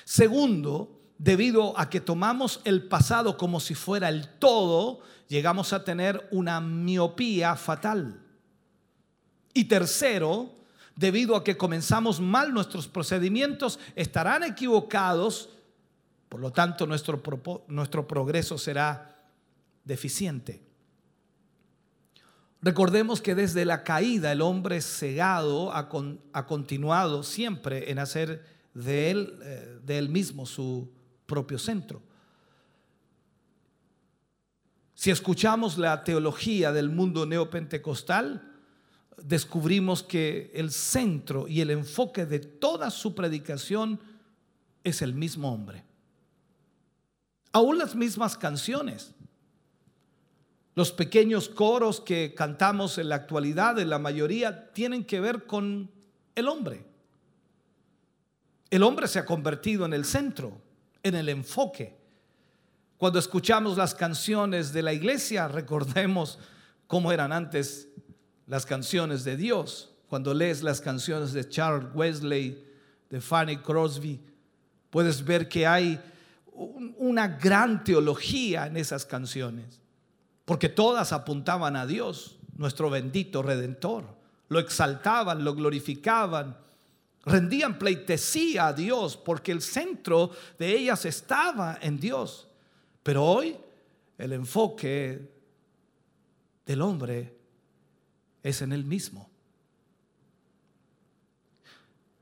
G: Segundo, debido a que tomamos el pasado como si fuera el todo llegamos a tener una miopía fatal. Y tercero, debido a que comenzamos mal nuestros procedimientos, estarán equivocados, por lo tanto nuestro, nuestro progreso será deficiente. Recordemos que desde la caída el hombre cegado ha, continuado siempre en hacer eh, de él mismo su propio centro. Si escuchamos la teología del mundo neopentecostal, descubrimos que el centro y el enfoque de toda su predicación es el mismo hombre. Aún las mismas canciones. Los pequeños coros que cantamos en la actualidad, en la mayoría, tienen que ver con el hombre. El hombre se ha convertido en el centro, en el enfoque. Cuando escuchamos las canciones de la iglesia, recordemos cómo eran antes las canciones de Dios. Cuando lees las canciones de Charles Wesley, de Fanny Crosby, puedes ver que hay una gran teología en esas canciones, porque todas apuntaban a Dios, nuestro bendito redentor. Lo exaltaban, lo glorificaban, rendían pleitesía a Dios, porque el centro de ellas estaba en Dios. Pero hoy el enfoque del hombre es en él mismo.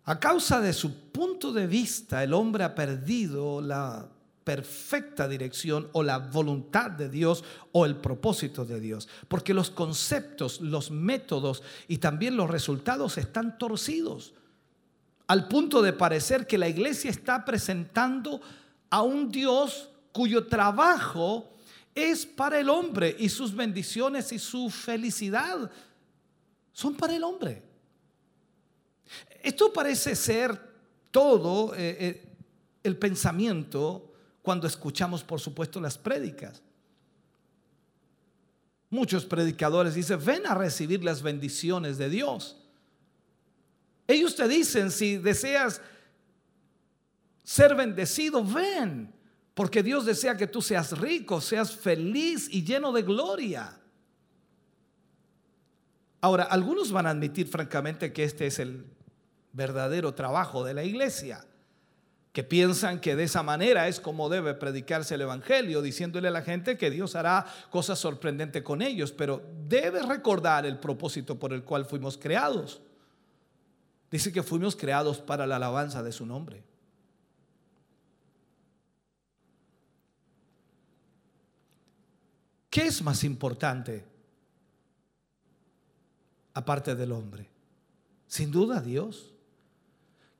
G: A causa de su punto de vista, el hombre ha perdido la perfecta dirección o la voluntad de Dios o el propósito de Dios. Porque los conceptos, los métodos y también los resultados están torcidos. Al punto de parecer que la iglesia está presentando a un Dios cuyo trabajo es para el hombre y sus bendiciones y su felicidad son para el hombre. Esto parece ser todo eh, eh, el pensamiento cuando escuchamos, por supuesto, las prédicas. Muchos predicadores dicen, ven a recibir las bendiciones de Dios. Ellos te dicen, si deseas ser bendecido, ven, porque Dios desea que tú seas rico, seas feliz y lleno de gloria. Ahora, algunos van a admitir francamente que este es el verdadero trabajo de la iglesia que piensan que de esa manera es como debe predicarse el Evangelio, diciéndole a la gente que Dios hará cosas sorprendentes con ellos, pero debe recordar el propósito por el cual fuimos creados. Dice que fuimos creados para la alabanza de su nombre. ¿Qué es más importante aparte del hombre? Sin duda Dios.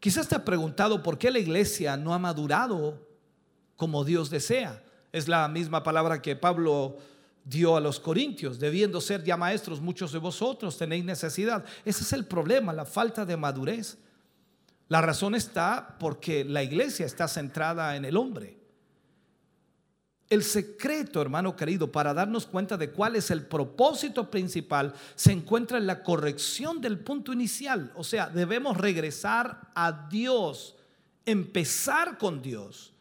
G: Quizás te has preguntado por qué la iglesia no ha madurado como Dios desea. Es la misma palabra que Pablo dio a los corintios, debiendo ser ya maestros, muchos de vosotros tenéis necesidad. Ese es el problema, la falta de madurez. La razón está porque la iglesia está centrada en el hombre. El secreto, hermano querido, para darnos cuenta de cuál es el propósito principal, se encuentra en la corrección del punto inicial. O sea, debemos regresar a Dios, empezar con Dios.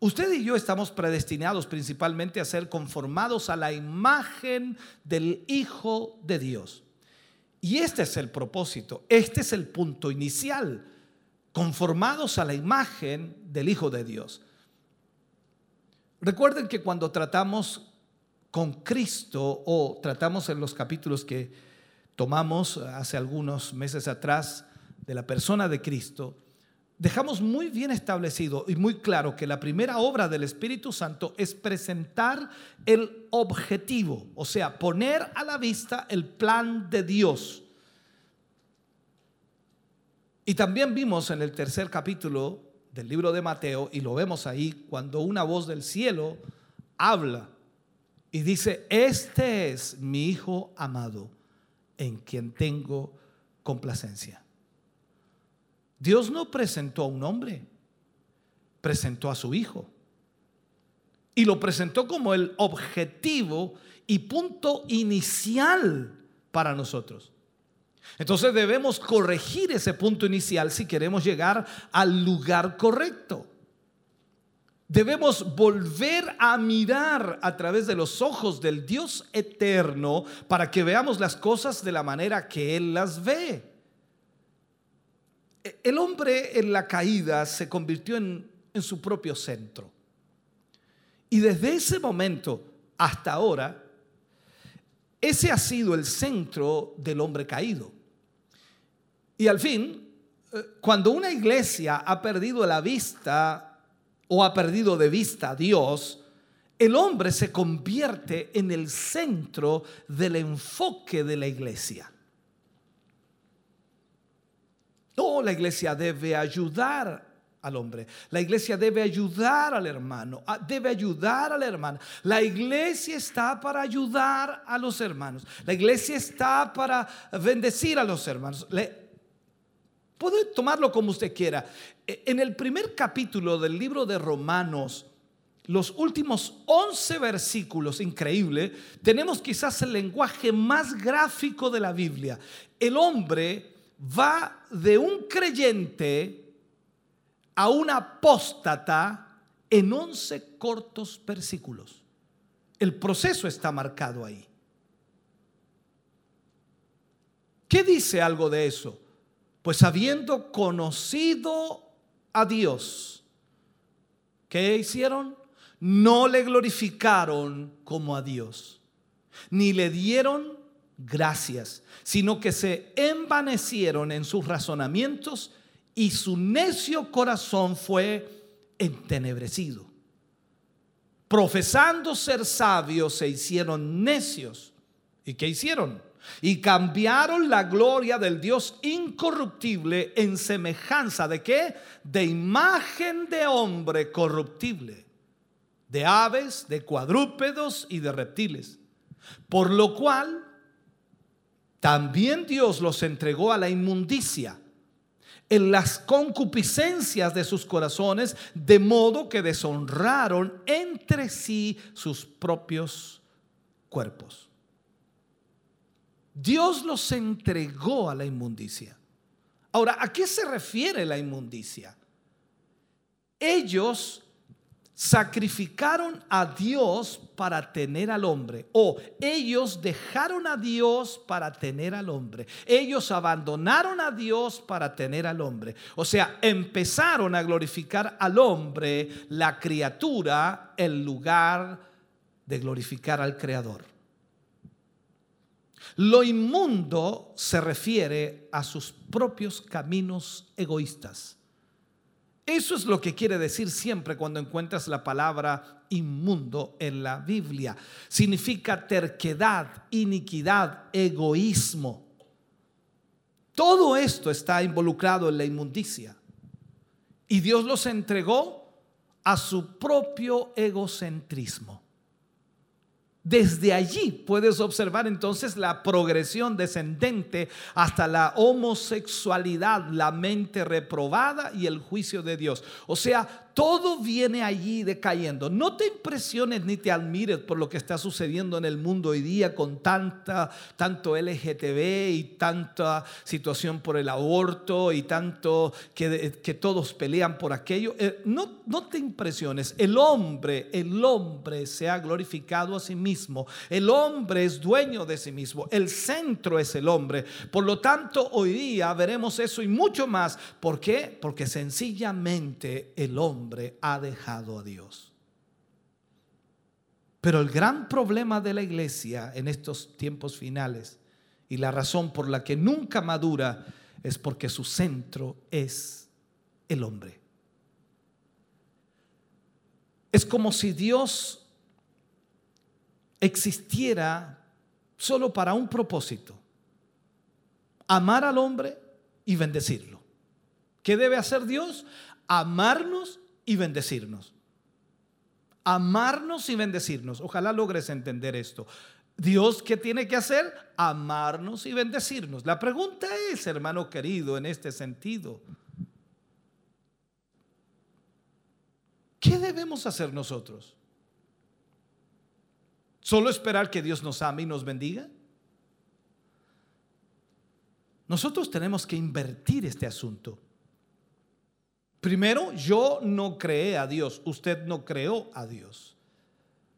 G: Usted y yo estamos predestinados principalmente a ser conformados a la imagen del Hijo de Dios. Y este es el propósito, este es el punto inicial, conformados a la imagen del Hijo de Dios. Recuerden que cuando tratamos con Cristo o tratamos en los capítulos que tomamos hace algunos meses atrás de la persona de Cristo, dejamos muy bien establecido y muy claro que la primera obra del Espíritu Santo es presentar el objetivo, o sea, poner a la vista el plan de Dios. Y también vimos en el tercer capítulo del libro de Mateo y lo vemos ahí cuando una voz del cielo habla y dice, este es mi Hijo amado en quien tengo complacencia. Dios no presentó a un hombre, presentó a su Hijo. Y lo presentó como el objetivo y punto inicial para nosotros. Entonces debemos corregir ese punto inicial si queremos llegar al lugar correcto. Debemos volver a mirar a través de los ojos del Dios eterno para que veamos las cosas de la manera que Él las ve. El hombre en la caída se convirtió en, en su propio centro. Y desde ese momento hasta ahora, ese ha sido el centro del hombre caído. Y al fin, eh, cuando una iglesia ha perdido la vista o ha perdido de vista a Dios, el hombre se convierte en el centro del enfoque de la iglesia. No, la iglesia debe ayudar al hombre. La iglesia debe ayudar al hermano, a- debe ayudar a la hermana. La iglesia está para ayudar a los hermanos. La iglesia está para bendecir a los hermanos. Puede tomarlo como usted quiera. E- En el primer capítulo del libro de Romanos, los últimos 11 versículos, increíble, tenemos quizás el lenguaje más gráfico de la Biblia. El hombre va de un creyente a un apóstata en 11 cortos versículos. El proceso está marcado ahí. ¿Qué dice algo de eso? Pues habiendo conocido a Dios, ¿qué hicieron? No le glorificaron como a Dios, ni le dieron gracias, sino que se envanecieron en sus razonamientos y su necio corazón fue entenebrecido. Profesando ser sabios, se hicieron necios. ¿Y qué hicieron? Y cambiaron la gloria del Dios incorruptible en semejanza de qué? De imagen de hombre corruptible, de aves, de cuadrúpedos y de reptiles. Por lo cual también Dios los entregó a la inmundicia en las concupiscencias de sus corazones, de modo que deshonraron entre sí sus propios cuerpos. Dios los entregó a la inmundicia. Ahora, ¿a qué se refiere la inmundicia? Ellos sacrificaron a Dios para tener al hombre. O ellos dejaron a Dios para tener al hombre. Ellos abandonaron a Dios para tener al hombre. O sea, empezaron a glorificar al hombre, la criatura, en lugar de glorificar al Creador. Lo inmundo se refiere a sus propios caminos egoístas. Eso es lo que quiere decir siempre cuando encuentras la palabra inmundo en la Biblia. Significa terquedad, iniquidad, egoísmo. Todo esto está involucrado en la inmundicia. Y Dios los entregó a su propio egocentrismo. Desde allí puedes observar entonces la progresión descendente hasta la homosexualidad, la mente reprobada y el juicio de Dios. O sea, todo viene allí decayendo. No te impresiones ni te admires por lo que está sucediendo en el mundo hoy día con tanta, tanto LGTB y tanta situación por el aborto y tanto que, todos pelean por aquello. Eh, no, no te impresiones. El hombre, el hombre se ha glorificado a sí mismo. El hombre es dueño de sí mismo. El centro es el hombre. Por lo tanto, hoy día veremos eso y mucho más. ¿Por qué? Porque sencillamente el hombre ha dejado a Dios. Pero el gran problema de la iglesia en estos tiempos finales y la razón por la que nunca madura es porque su centro es el hombre. Es como si Dios existiera solo para un propósito, amar al hombre y bendecirlo. ¿Qué debe hacer Dios? Amarnos y bendecirnos. Amarnos y bendecirnos. Ojalá logres entender esto. Dios, ¿qué tiene que hacer? Amarnos y bendecirnos. La pregunta es, hermano querido, en este sentido, ¿qué debemos hacer nosotros? ¿Solo esperar que Dios nos ame y nos bendiga? Nosotros tenemos que invertir este asunto. Primero, yo no creé a Dios, usted no creó a Dios.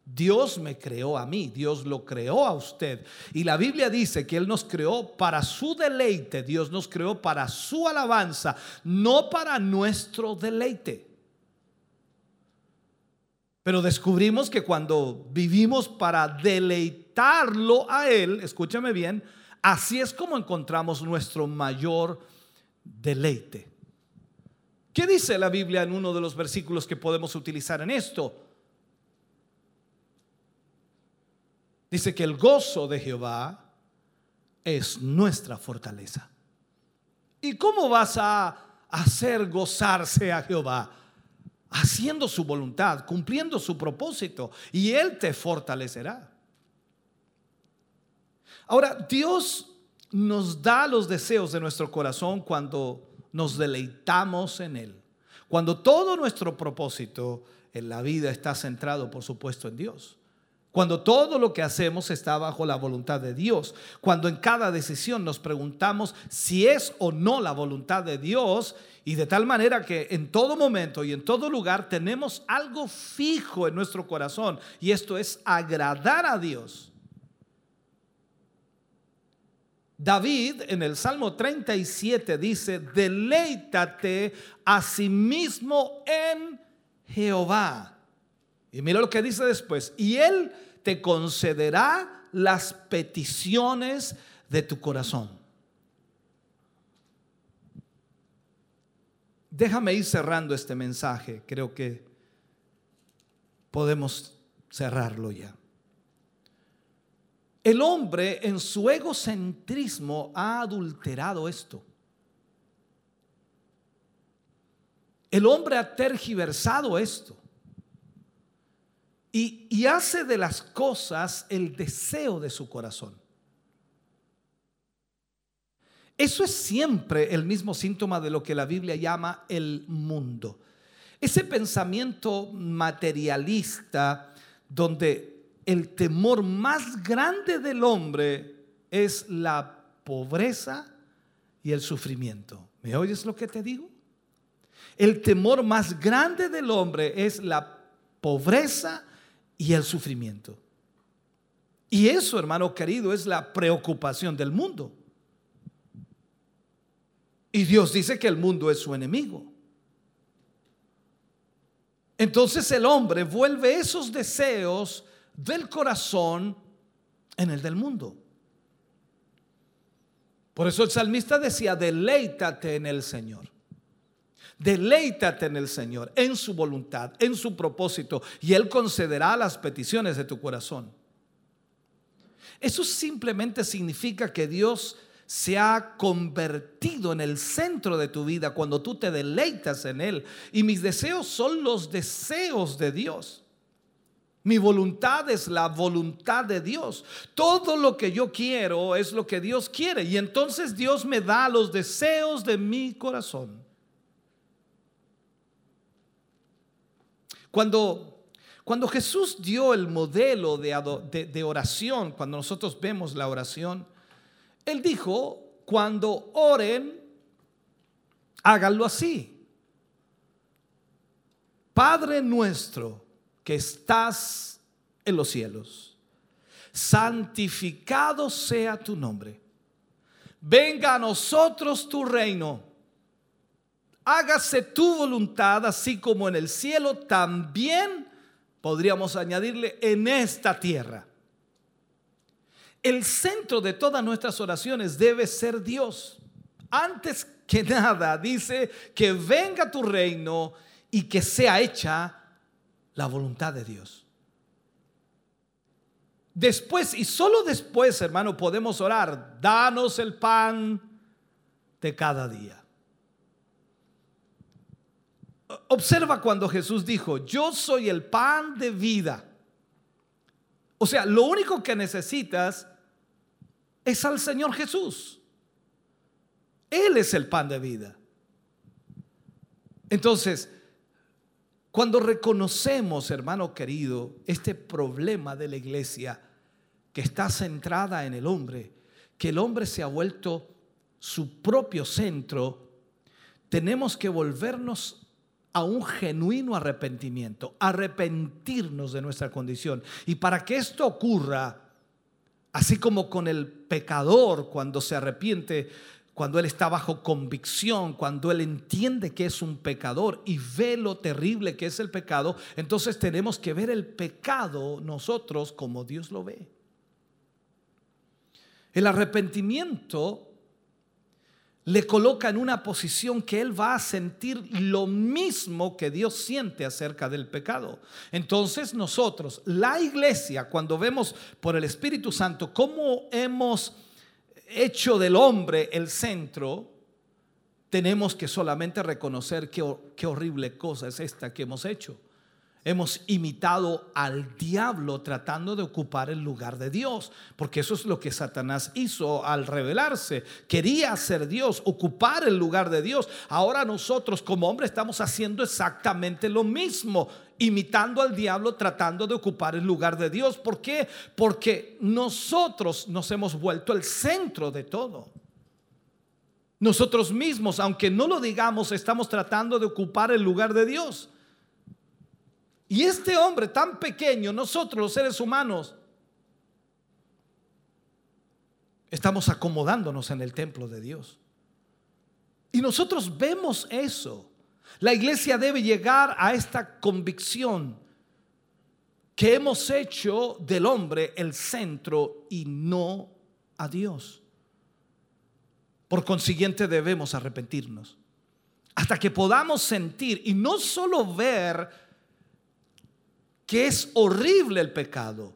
G: Dios me creó a mí, Dios lo creó a usted. Y la Biblia dice que Él nos creó para su deleite, Dios nos creó para su alabanza, no para nuestro deleite. Pero descubrimos que cuando vivimos para deleitarlo a Él, escúchame bien, así es como encontramos nuestro mayor deleite. ¿Qué dice la Biblia en uno de los versículos que podemos utilizar en esto? Dice que el gozo de Jehová es nuestra fortaleza. ¿Y cómo vas a, hacer gozarse a Jehová, haciendo su voluntad, cumpliendo su propósito, y Él te fortalecerá. Ahora, Dios nos da los deseos de nuestro corazón cuando nos deleitamos en Él, cuando todo nuestro propósito en la vida está centrado, por supuesto, en Dios. Cuando todo lo que hacemos está bajo la voluntad de Dios. Cuando en cada decisión nos preguntamos si es o no la voluntad de Dios. Y de tal manera que en todo momento y en todo lugar tenemos algo fijo en nuestro corazón. Y esto es agradar a Dios. David en el Salmo 37 dice, deleítate a sí mismo en Jehová y mira lo que dice después. Y Él te concederá las peticiones de tu corazón. Déjame ir cerrando este mensaje. Creo que podemos cerrarlo ya. El hombre en su egocentrismo ha adulterado esto. El hombre ha tergiversado esto y, hace de las cosas el deseo de su corazón. Eso es siempre el mismo síntoma de lo que la Biblia llama el mundo. Ese pensamiento materialista donde el temor más grande del hombre es la pobreza y el sufrimiento. ¿Me oyes lo que te digo? El temor más grande del hombre es la pobreza y el sufrimiento. Y eso, hermano querido, es la preocupación del mundo. Y Dios dice que el mundo es su enemigo. Entonces el hombre vuelve esos deseos del corazón en el del mundo. Por eso el salmista decía, deleítate en el Señor. Deleítate en el Señor, en su voluntad, en su propósito, y Él concederá las peticiones de tu corazón. Eso simplemente significa que Dios se ha convertido en el centro de tu vida cuando tú te deleitas en Él. Y mis deseos son los deseos de Dios. Mi voluntad es la voluntad de Dios. Todo lo que yo quiero es lo que Dios quiere. Y entonces Dios me da los deseos de mi corazón. Cuando, cuando Jesús dio el modelo de, de oración, cuando nosotros vemos la oración, Él dijo, cuando oren, háganlo así. Padre nuestro que estás en los cielos, santificado sea tu nombre. Venga a nosotros tu reino hágase tu voluntad, así como en el cielo, también podríamos añadirle en esta tierra. El centro de todas nuestras oraciones debe ser Dios. Antes que nada, dice que venga tu reino y que sea hecha la voluntad de Dios. Después, y solo después, hermano, podemos orar, danos el pan de cada día. Observa cuando Jesús dijo, yo soy el pan de vida. O sea, lo único que necesitas es al Señor Jesús. Él es el pan de vida. Entonces, cuando reconocemos, hermano querido, este problema de la iglesia que está centrada en el hombre, que el hombre se ha vuelto su propio centro, tenemos que volvernos a un genuino arrepentimiento, arrepentirnos de nuestra condición. Y para que esto ocurra, así como con el pecador cuando se arrepiente, cuando él está bajo convicción, cuando él entiende que es un pecador y ve lo terrible que es el pecado, entonces tenemos que ver el pecado nosotros como Dios lo ve. El arrepentimiento le coloca en una posición que él va a sentir lo mismo que Dios siente acerca del pecado. Entonces nosotros, la iglesia, cuando vemos por el Espíritu Santo cómo hemos hecho del hombre el centro, tenemos que solamente reconocer qué, ho- qué horrible cosa es esta que hemos hecho. Hemos imitado al diablo tratando de ocupar el lugar de Dios, porque eso es lo que Satanás hizo al rebelarse. Quería ser Dios, ocupar el lugar de Dios. Ahora nosotros como hombres estamos haciendo exactamente lo mismo, imitando al diablo tratando de ocupar el lugar de Dios. ¿Por qué? Porque nosotros nos hemos vuelto el centro de todo. Nosotros mismos, aunque no lo digamos, estamos tratando de ocupar el lugar de Dios. Y este hombre tan pequeño, nosotros los seres humanos, estamos acomodándonos en el templo de Dios. Y nosotros vemos eso. La iglesia debe llegar a esta convicción que hemos hecho del hombre el centro y no a Dios. Por consiguiente debemos arrepentirnos. Hasta que podamos sentir y no solo ver que es horrible el pecado.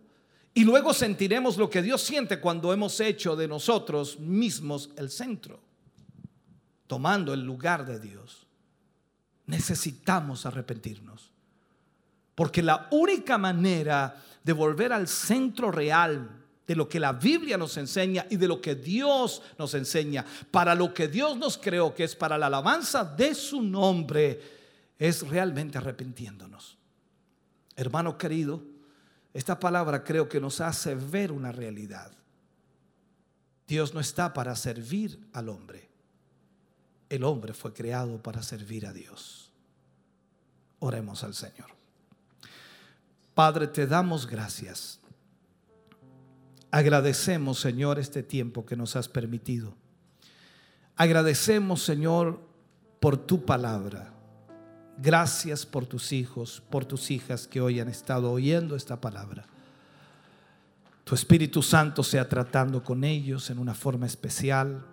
G: Y luego sentiremos lo que Dios siente cuando hemos hecho de nosotros mismos el centro, tomando el lugar de Dios. Necesitamos arrepentirnos. Porque la única manera de volver al centro real de lo que la Biblia nos enseña y de lo que Dios nos enseña, para lo que Dios nos creó, que es para la alabanza de su nombre, es realmente arrepintiéndonos. Hermano querido, esta palabra creo que nos hace ver una realidad. Dios no está para servir al hombre. El hombre fue creado para servir a Dios. Oremos al Señor. Padre, te damos gracias. Agradecemos, Señor, este tiempo que nos has permitido. Agradecemos, Señor, por tu palabra. Gracias por tus hijos, por tus hijas que hoy han estado oyendo esta palabra. Tu Espíritu Santo sea tratando con ellos en una forma especial,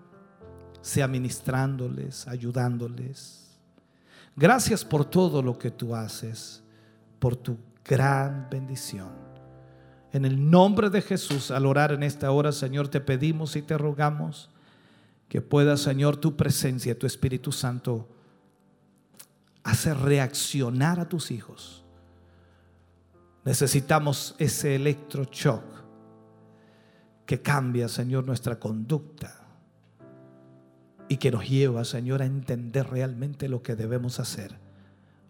G: sea ministrándoles, ayudándoles. Gracias por todo lo que tú haces, por tu gran bendición. En el nombre de Jesús, al orar en esta hora, Señor, te pedimos y te rogamos que pueda, Señor, tu presencia, tu Espíritu Santo, hacer reaccionar a tus hijos. Necesitamos ese electroshock que cambia, Señor, nuestra conducta y que nos lleva, Señor, a entender realmente lo que debemos hacer.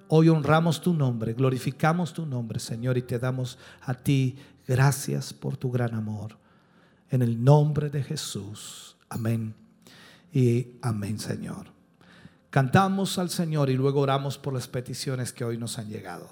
G: Hoy honramos tu nombre, glorificamos tu nombre, Señor, y te damos a ti gracias por tu gran amor. En el nombre de Jesús. Amén. Y amén, Señor. Cantamos al Señor y luego oramos por las peticiones que hoy nos han llegado.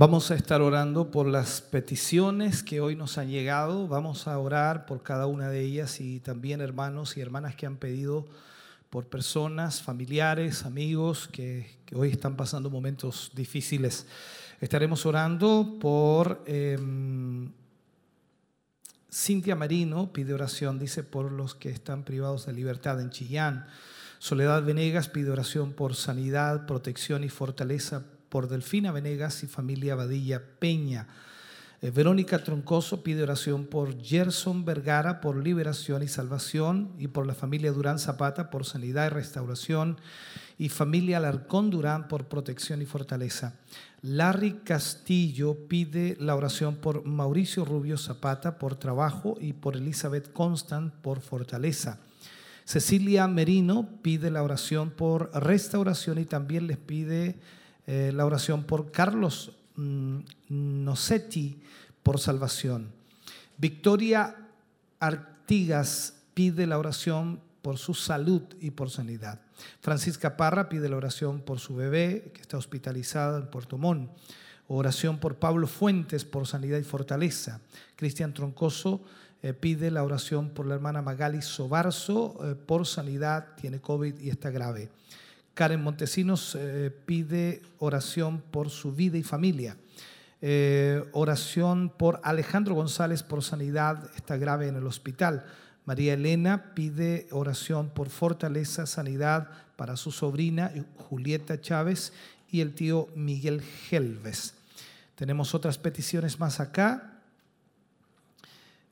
G: Vamos a estar orando por las peticiones que hoy nos han llegado. Vamos a orar por cada una de ellas y también hermanos y hermanas que han pedido por personas, familiares, amigos que, hoy están pasando momentos difíciles. Estaremos orando por eh, Cintia Marino, pide oración, dice, por los que están privados de libertad en Chillán. Soledad Venegas pide oración por sanidad, protección y fortaleza por Delfina Venegas y familia Badilla Peña. Eh, Verónica Troncoso pide oración por Gerson Vergara por liberación y salvación y por la familia Durán Zapata por sanidad y restauración y familia Alarcón Durán por protección y fortaleza. Larry Castillo pide la oración por Mauricio Rubio Zapata por trabajo y por Elizabeth Constant por fortaleza. Cecilia Merino pide la oración por restauración y también les pide eh, la oración por Carlos mm, Nocetti por salvación. Victoria Artigas pide la oración por su salud y por sanidad. Francisca Parra pide la oración por su bebé que está hospitalizada en Puerto Montt. Oración por Pablo Fuentes por sanidad y fortaleza. Cristian Troncoso eh, pide la oración por la hermana Magali Sobarzo eh, por sanidad, tiene COVID y está grave. Karen Montesinos eh, pide oración por su vida y familia. oración por Alejandro González por sanidad, está grave en el hospital. María Elena pide oración por fortaleza, sanidad para su sobrina Julieta Chávez y el tío Miguel Gelves. Tenemos otras peticiones más acá.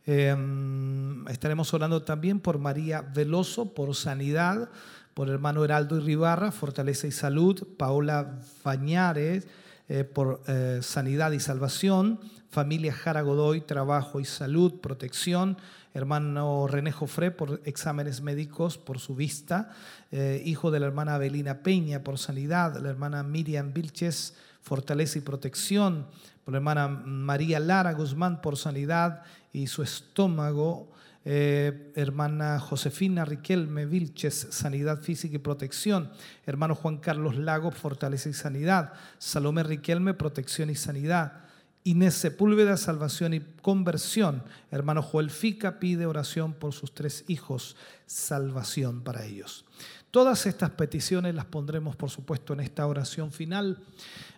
G: Em, estaremos orando también por María Veloso, por sanidad, por hermano Heraldo Ribarra, fortaleza y salud, Paola Bañares, eh, por eh, sanidad y salvación, familia Jara Godoy, trabajo y salud, protección, hermano René Jofré por exámenes médicos por su vista, eh, hijo de la hermana Abelina Peña por sanidad, la hermana Miriam Vilches, fortaleza y protección, por la hermana María Lara Guzmán por sanidad y su estómago, eh, hermana Josefina Riquelme Vilches, sanidad física y protección, hermano Juan Carlos Lago, fortaleza y sanidad, Salomé Riquelme, protección y sanidad, Inés Sepúlveda, salvación y conversión, hermano Joel Fica pide oración por sus tres hijos, salvación para ellos. Todas estas peticiones las pondremos, por supuesto, en esta oración final,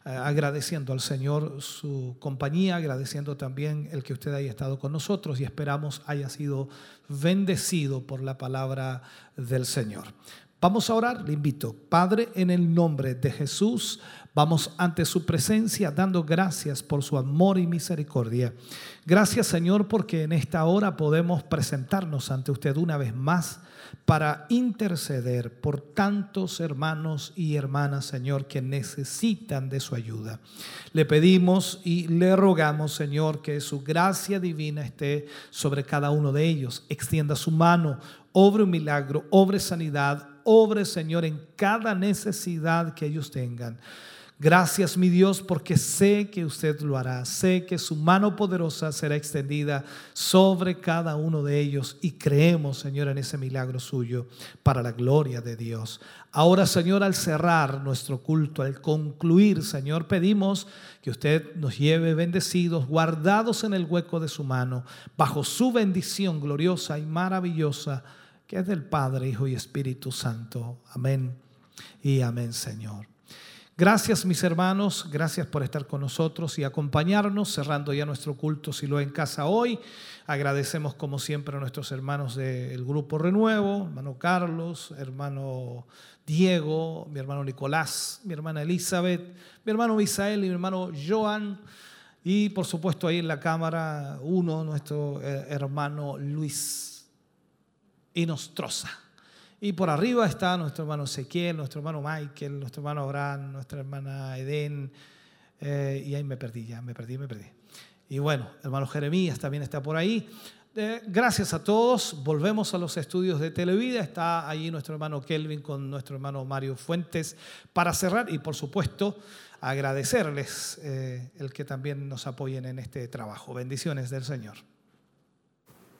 G: agradeciendo al Señor su compañía, agradeciendo también el que usted haya estado con nosotros y esperamos haya sido bendecido por la palabra del Señor. Vamos a orar, le invito. Padre, en el nombre de Jesús, vamos ante su presencia dando gracias por su amor y misericordia. Gracias Señor porque en esta hora podemos presentarnos ante usted una vez más para interceder por tantos hermanos y hermanas, Señor, que necesitan de su ayuda. Le pedimos y le rogamos, Señor, que su gracia divina esté sobre cada uno de ellos. Extienda su mano, obre un milagro, obre sanidad, obre, Señor, en cada necesidad que ellos tengan. Gracias, mi Dios, porque sé que usted lo hará. Sé que su mano poderosa será extendida sobre cada uno de ellos y creemos, Señor, en ese milagro suyo para la gloria de Dios. Ahora, Señor, al cerrar nuestro culto, al concluir, Señor, pedimos que usted nos lleve bendecidos, guardados en el hueco de su mano, bajo su bendición gloriosa y maravillosa, que es del Padre, Hijo y Espíritu Santo. Amén y amén, Señor. Gracias mis hermanos, gracias por estar con nosotros y acompañarnos, cerrando ya nuestro culto si lo en casa hoy. Agradecemos como siempre a nuestros hermanos del Grupo Renuevo, hermano Carlos, hermano Diego, mi hermano Nicolás, mi hermana Elizabeth, mi hermano Misael y mi hermano Joan. Y por supuesto ahí en la cámara uno, nuestro eh, hermano Luis Inostroza. Y por arriba está nuestro hermano Ezequiel, nuestro hermano Michael, nuestro hermano Abraham, nuestra hermana Eden. Eh, y ahí me perdí, ya me perdí, me perdí. Y bueno, hermano Jeremías también está por ahí. Gracias a todos. Volvemos a los estudios de Televida. Está ahí nuestro hermano Kelvin con nuestro hermano Mario Fuentes para cerrar y por supuesto agradecerles eh, el que también nos apoyen en este trabajo. Bendiciones del Señor.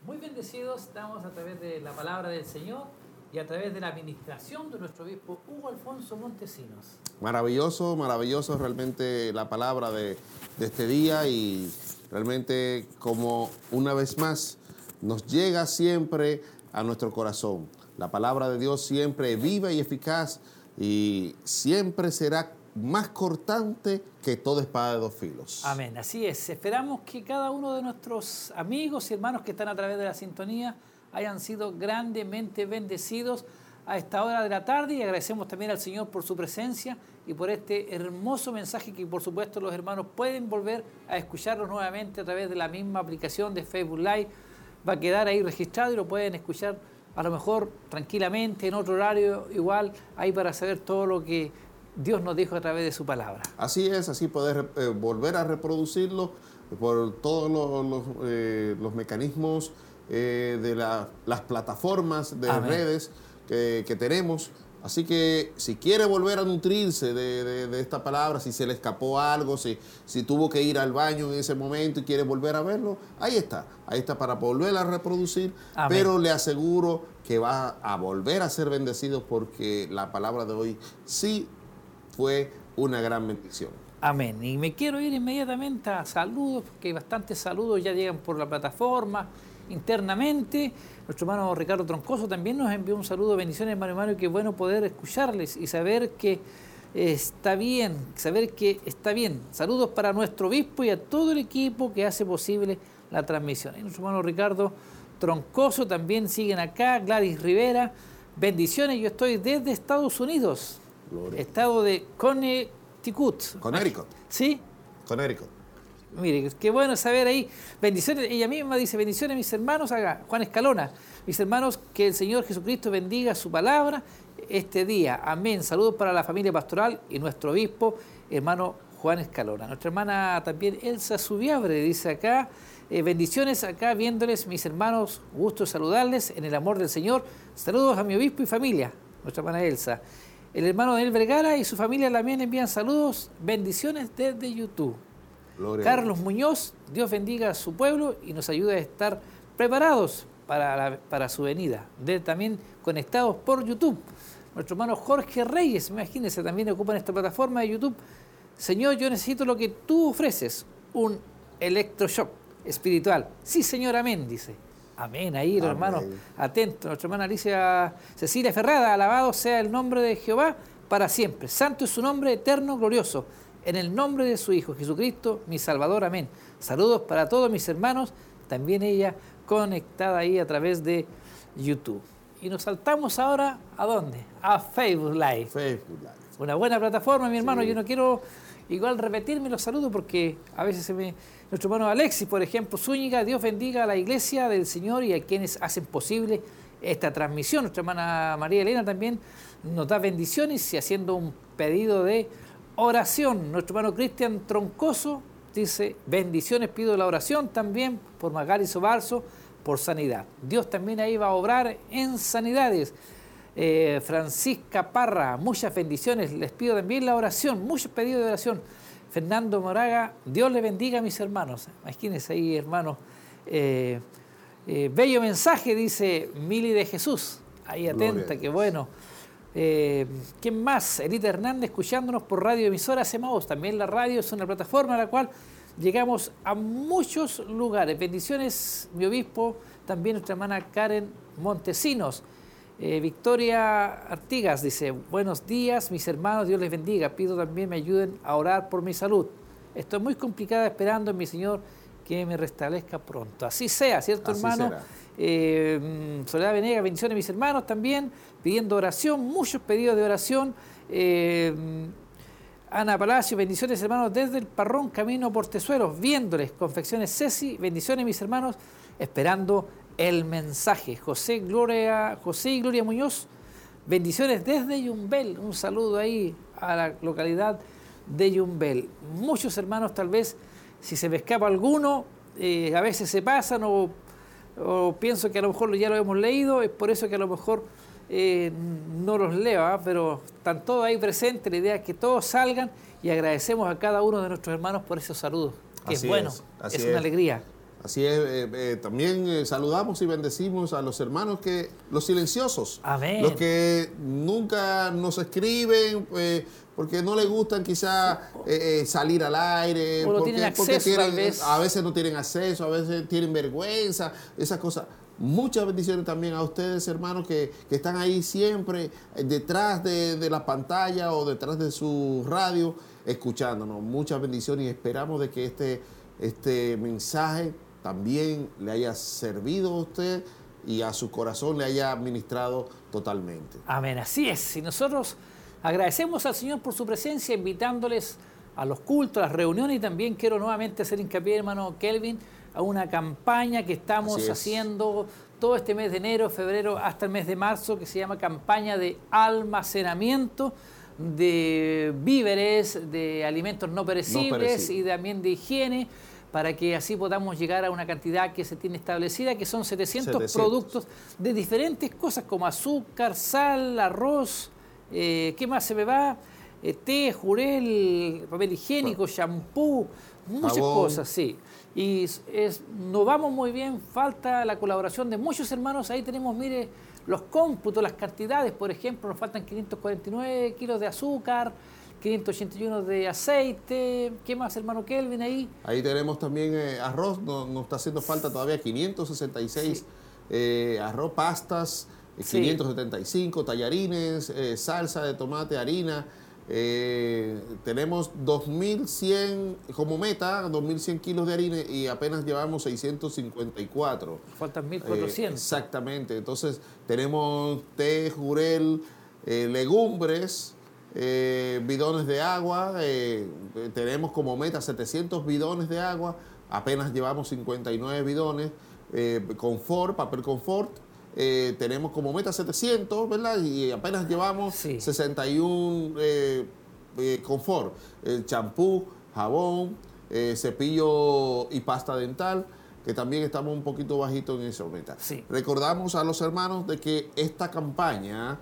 B: Muy bendecidos estamos a través de la palabra del Señor y a través de la administración de nuestro obispo Hugo Alfonso Montesinos.
A: Maravilloso, maravilloso realmente la palabra de, de este día y realmente como una vez más nos llega siempre a nuestro corazón. La palabra de Dios siempre viva y eficaz y siempre será más cortante que toda espada de dos filos.
B: Amén, así es. Esperamos que cada uno de nuestros amigos y hermanos que están a través de la sintonía hayan sido grandemente bendecidos a esta hora de la tarde y agradecemos también al Señor por su presencia y por este hermoso mensaje que por supuesto los hermanos pueden volver a escucharlos nuevamente a través de la misma aplicación de Facebook Live. Va a quedar ahí registrado y lo pueden escuchar a lo mejor tranquilamente en otro horario igual ahí para saber todo lo que Dios nos dijo a través de su palabra.
A: Así es, así poder eh, volver a reproducirlo por todos los, los, eh, los mecanismos eh, de la- las plataformas de
B: Amén.
A: redes que, que tenemos. Así que si quiere volver a nutrirse de, de- de esta palabra, si se le escapó algo, si, si tuvo que ir al baño en ese momento y quiere volver a verlo, ahí está. Ahí está para volver a reproducir.
B: Amén.
A: Pero le aseguro que va a volver a ser bendecido porque la palabra de hoy sí fue una gran bendición.
B: Amén. Y me quiero ir inmediatamente a saludos, porque bastantes saludos ya llegan por la plataforma internamente. Nuestro hermano Ricardo Troncoso también nos envió un saludo, bendiciones hermano hermano, y qué bueno poder escucharles y saber que eh, está bien, saber que está bien. Saludos para nuestro obispo y a todo el equipo que hace posible la transmisión. Y nuestro hermano Ricardo Troncoso también siguen acá, Gladys Rivera, bendiciones, yo estoy desde Estados Unidos,
A: Gloria.
B: estado de Connecticut.
A: Connecticut.
B: ¿Sí?
A: Connecticut.
B: Mire, qué bueno saber ahí. Bendiciones, ella misma dice, bendiciones mis hermanos, acá, Juan Escalona, mis hermanos, que el Señor Jesucristo bendiga su palabra este día. Amén. Saludos para la familia pastoral y nuestro obispo, hermano Juan Escalona. Nuestra hermana también Elsa Subiabre dice acá, eh, bendiciones acá viéndoles mis hermanos, gusto saludarles en el amor del Señor. Saludos a mi obispo y familia, nuestra hermana Elsa. El hermano Daniel Vergara y su familia también envían saludos, bendiciones desde YouTube.
A: Gloria
B: Carlos Muñoz, Dios bendiga a su pueblo y nos ayude a estar preparados para, la- para su venida. De, también conectados por YouTube. Nuestro hermano Jorge Reyes, imagínense, también ocupan esta plataforma de YouTube. Señor, yo necesito lo que tú ofreces, un electroshock espiritual. Sí, Señor, amén, dice. Amén, ahí los hermanos atentos. Nuestra hermana Alicia Cecilia Ferrada, alabado sea el nombre de Jehová para siempre. Santo es su nombre eterno, glorioso. En el nombre de su Hijo Jesucristo, mi Salvador, amén. Saludos para todos mis hermanos, también ella conectada ahí a través de YouTube. Y nos saltamos ahora, ¿a dónde? A Facebook Live.
A: Facebook Live.
B: Una buena plataforma, mi hermano.
A: Sí.
B: Yo no quiero igual repetirme los saludos porque a veces se me... Nuestro hermano Alexis, por ejemplo, Zúñiga, Dios bendiga a la iglesia del Señor y a quienes hacen posible esta transmisión. Nuestra hermana María Elena también nos da bendiciones y haciendo un pedido de oración. Nuestro hermano Cristian Troncoso dice, bendiciones, pido la oración también por Magali Sobarzo, por sanidad. Dios también ahí va a obrar en sanidades. Eh, Francisca Parra, muchas bendiciones. Les pido también la oración, muchos pedidos de oración. Fernando Moraga, Dios le bendiga a mis hermanos. Imagínense ahí, hermanos. Eh, eh, bello mensaje, dice Mili de Jesús. Ahí atenta, qué bueno. Eh, ¿Quién más? Elita Hernández escuchándonos por Radio Emisora Semaos. También la radio es una plataforma a la cual llegamos a muchos lugares. Bendiciones, mi obispo, también nuestra hermana Karen Montesinos. Eh, Victoria Artigas dice, buenos días, mis hermanos, Dios les bendiga. Pido también me ayuden a orar por mi salud. Estoy muy complicada esperando en mi Señor que me restablezca pronto. Así sea, ¿cierto,
A: Así
B: hermano? Eh, mm, Soledad Venegas, bendiciones mis hermanos también, pidiendo oración, muchos pedidos de oración. Eh, Ana Palacio, bendiciones hermanos desde el Parrón Camino por Tesuelos, viéndoles. Confecciones Ceci, bendiciones mis hermanos, esperando el mensaje. José, Gloria, José y Gloria Muñoz, bendiciones desde Yumbel. Un saludo ahí a la localidad de Yumbel. Muchos hermanos tal vez, si se me escapa alguno, eh, a veces se pasan o, o pienso que a lo mejor ya lo hemos leído, es por eso que a lo mejor eh, no los leo, ¿ah? pero están todos ahí presentes, la idea es que todos salgan y agradecemos a cada uno de nuestros hermanos por esos saludos, que
A: Así
B: es bueno,
A: es, así
B: es una
A: es.
B: alegría.
A: Así es, eh, eh, también eh, saludamos y bendecimos a los hermanos que, los silenciosos,
B: Amén.
A: los que nunca nos escriben porque no les gustan quizá eh, eh, salir al aire,
B: O no
A: porque,
B: tienen acceso,
A: tienen-
B: vez.
A: a veces no tienen acceso, a veces tienen vergüenza, esas cosas. Muchas bendiciones también a ustedes, hermanos, que, que están ahí siempre eh, detrás de, de la pantalla o detrás de su radio, escuchándonos. Muchas bendiciones y esperamos de que este, este mensaje también le haya servido a usted y a su corazón le haya ministrado totalmente.
B: Amén, así es. Y nosotros agradecemos al Señor por su presencia, invitándoles a los cultos, a las reuniones y también quiero nuevamente hacer hincapié, hermano Kelvin, a una campaña que estamos
A: es.
B: haciendo todo este mes de enero, febrero, hasta el mes de marzo, que se llama campaña de almacenamiento de víveres, de alimentos no perecibles,
A: perecibles.
B: y también de higiene, para que así podamos llegar a una cantidad que se tiene establecida, que son 700,
A: 700.
B: productos de diferentes cosas como azúcar, sal, arroz, eh, ¿qué más se me va? Eh, té, jurel, papel higiénico, shampoo, muchas
A: Jabón.
B: cosas, sí. Y es, nos vamos muy bien, falta la colaboración de muchos hermanos. Ahí tenemos, mire, los cómputos, las cantidades, por ejemplo, nos faltan 549 kilos de azúcar, 581 de aceite. ¿Qué más, hermano Kelvin, ahí?
A: Ahí tenemos también eh, arroz, no- nos está haciendo falta todavía 566 eh, arroz, pastas, eh,
B: Sí.
A: 575 tallarines, eh, salsa de tomate, harina. Eh, tenemos 2.100 como meta, 2.100 kilos de harina y apenas llevamos 654.
B: Faltan
A: Eh,
B: 1400.
A: exactamente. Entonces tenemos té, jurel, eh, legumbres, eh, bidones de agua. eh, eh, tenemos como meta 700 bidones de agua. Apenas llevamos 59 bidones. Eh, confort, papel confort. Eh, tenemos como meta 700, ¿verdad? Y apenas llevamos
B: Sí.
A: 61 eh, eh, confort. Champú, jabón, cepillo y pasta dental que también estamos un poquito bajitos en esa meta.
B: Sí.
A: Recordamos a los hermanos de que esta campaña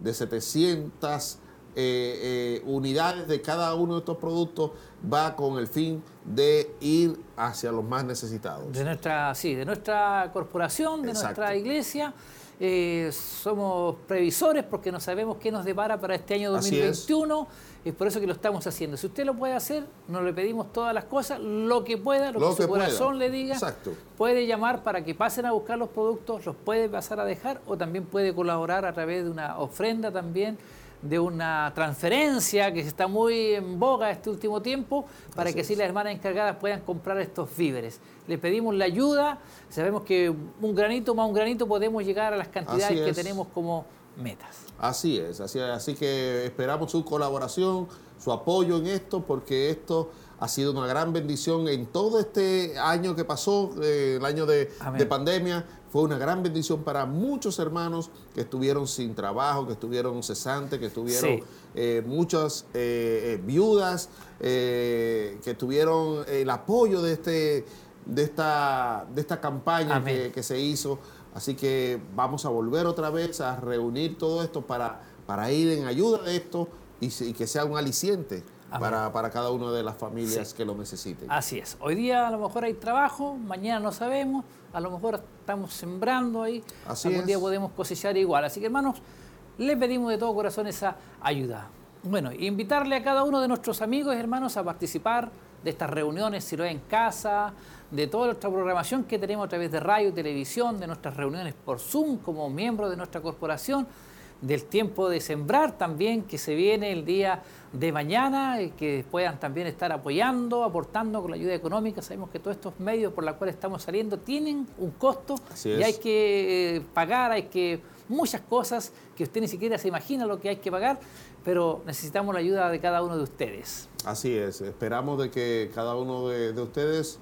A: de 700 eh, eh, unidades de cada uno de estos productos va con el fin de ir hacia los más necesitados.
B: De nuestra, sí, de nuestra corporación, de
A: Exacto.
B: nuestra iglesia. Eh, somos previsores porque no sabemos qué nos depara para este año
A: Así es.
B: 2021. Es. por eso que lo estamos haciendo. Si usted lo puede hacer, nos le pedimos todas las cosas, lo que pueda, lo,
A: Lo
B: que su
A: que pueda.
B: corazón le diga.
A: Exacto.
B: Puede llamar para que pasen a buscar los productos, los puede pasar a dejar o también puede colaborar a través de una ofrenda también de una transferencia que está muy en boga este último tiempo para
A: Así
B: que así
A: es.
B: las hermanas encargadas puedan comprar estos víveres. Le pedimos la ayuda, sabemos que un granito más un granito podemos llegar a las cantidades que tenemos como metas.
A: Así es, así, así que esperamos su colaboración, su apoyo en esto, porque esto ha sido una gran bendición en todo este año que pasó, eh, el año de, pandemia. Fue una gran bendición para muchos hermanos que estuvieron sin trabajo, que estuvieron cesantes, que estuvieron
B: Sí.
A: eh, muchas eh, viudas, que tuvieron el apoyo de, este, de, esta, de esta campaña que, que se hizo. Así que vamos a volver otra vez a reunir todo esto para, para ir en ayuda de esto y, que sea un aliciente. Para, para cada una de las familias
B: Sí.
A: que lo necesiten.
B: Así es. Hoy día a lo mejor hay trabajo, mañana no sabemos, a lo mejor estamos sembrando ahí,
A: Así
B: algún
A: es.
B: día podemos cosechar igual. Así que hermanos, les pedimos de todo corazón esa ayuda. Bueno, invitarle a cada uno de nuestros amigos y hermanos a participar de estas reuniones, si lo es en casa, de toda nuestra programación que tenemos a través de radio, televisión, de nuestras reuniones por Zoom como miembros de nuestra corporación, del tiempo de sembrar también que se viene el día de mañana, y que puedan también estar apoyando, aportando con la ayuda económica. Sabemos que todos estos medios por los cuales estamos saliendo tienen un costo
A: Así
B: y
A: es.
B: hay que eh, pagar, hay que muchas cosas que usted ni siquiera se imagina lo que hay que pagar, pero necesitamos la ayuda de cada uno de ustedes.
A: Así es, esperamos de que cada uno de, de ustedes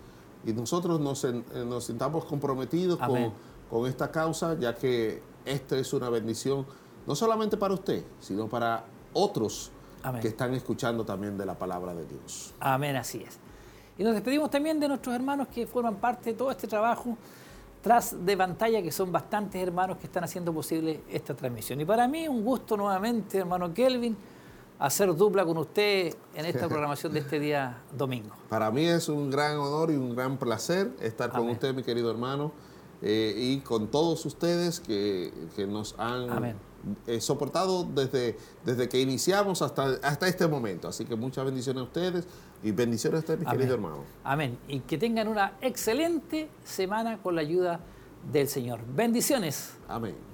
A: y nosotros nos, eh, nos sintamos comprometidos con, con esta causa, ya que esta es una bendición no solamente para usted, sino para otros
B: Amén.
A: que están escuchando también de la palabra de Dios.
B: Amén, así es. Y nos despedimos también de nuestros hermanos que forman parte de todo este trabajo tras de pantalla, que son bastantes hermanos que están haciendo posible esta transmisión. Y para mí un gusto nuevamente, hermano Kelvin, hacer dupla con usted en esta (laughs) programación de este día domingo.
A: Para mí es un gran honor y un gran placer estar con usted, mi querido hermano, eh, y con todos ustedes que, que nos han
B: Amén.
A: Eh, soportado desde, desde que iniciamos hasta, hasta este momento. Así que muchas bendiciones a ustedes y bendiciones a usted, mi
B: Amén.
A: querido hermano.
B: Amén. Y que tengan una excelente semana con la ayuda del Señor. Bendiciones.
A: Amén.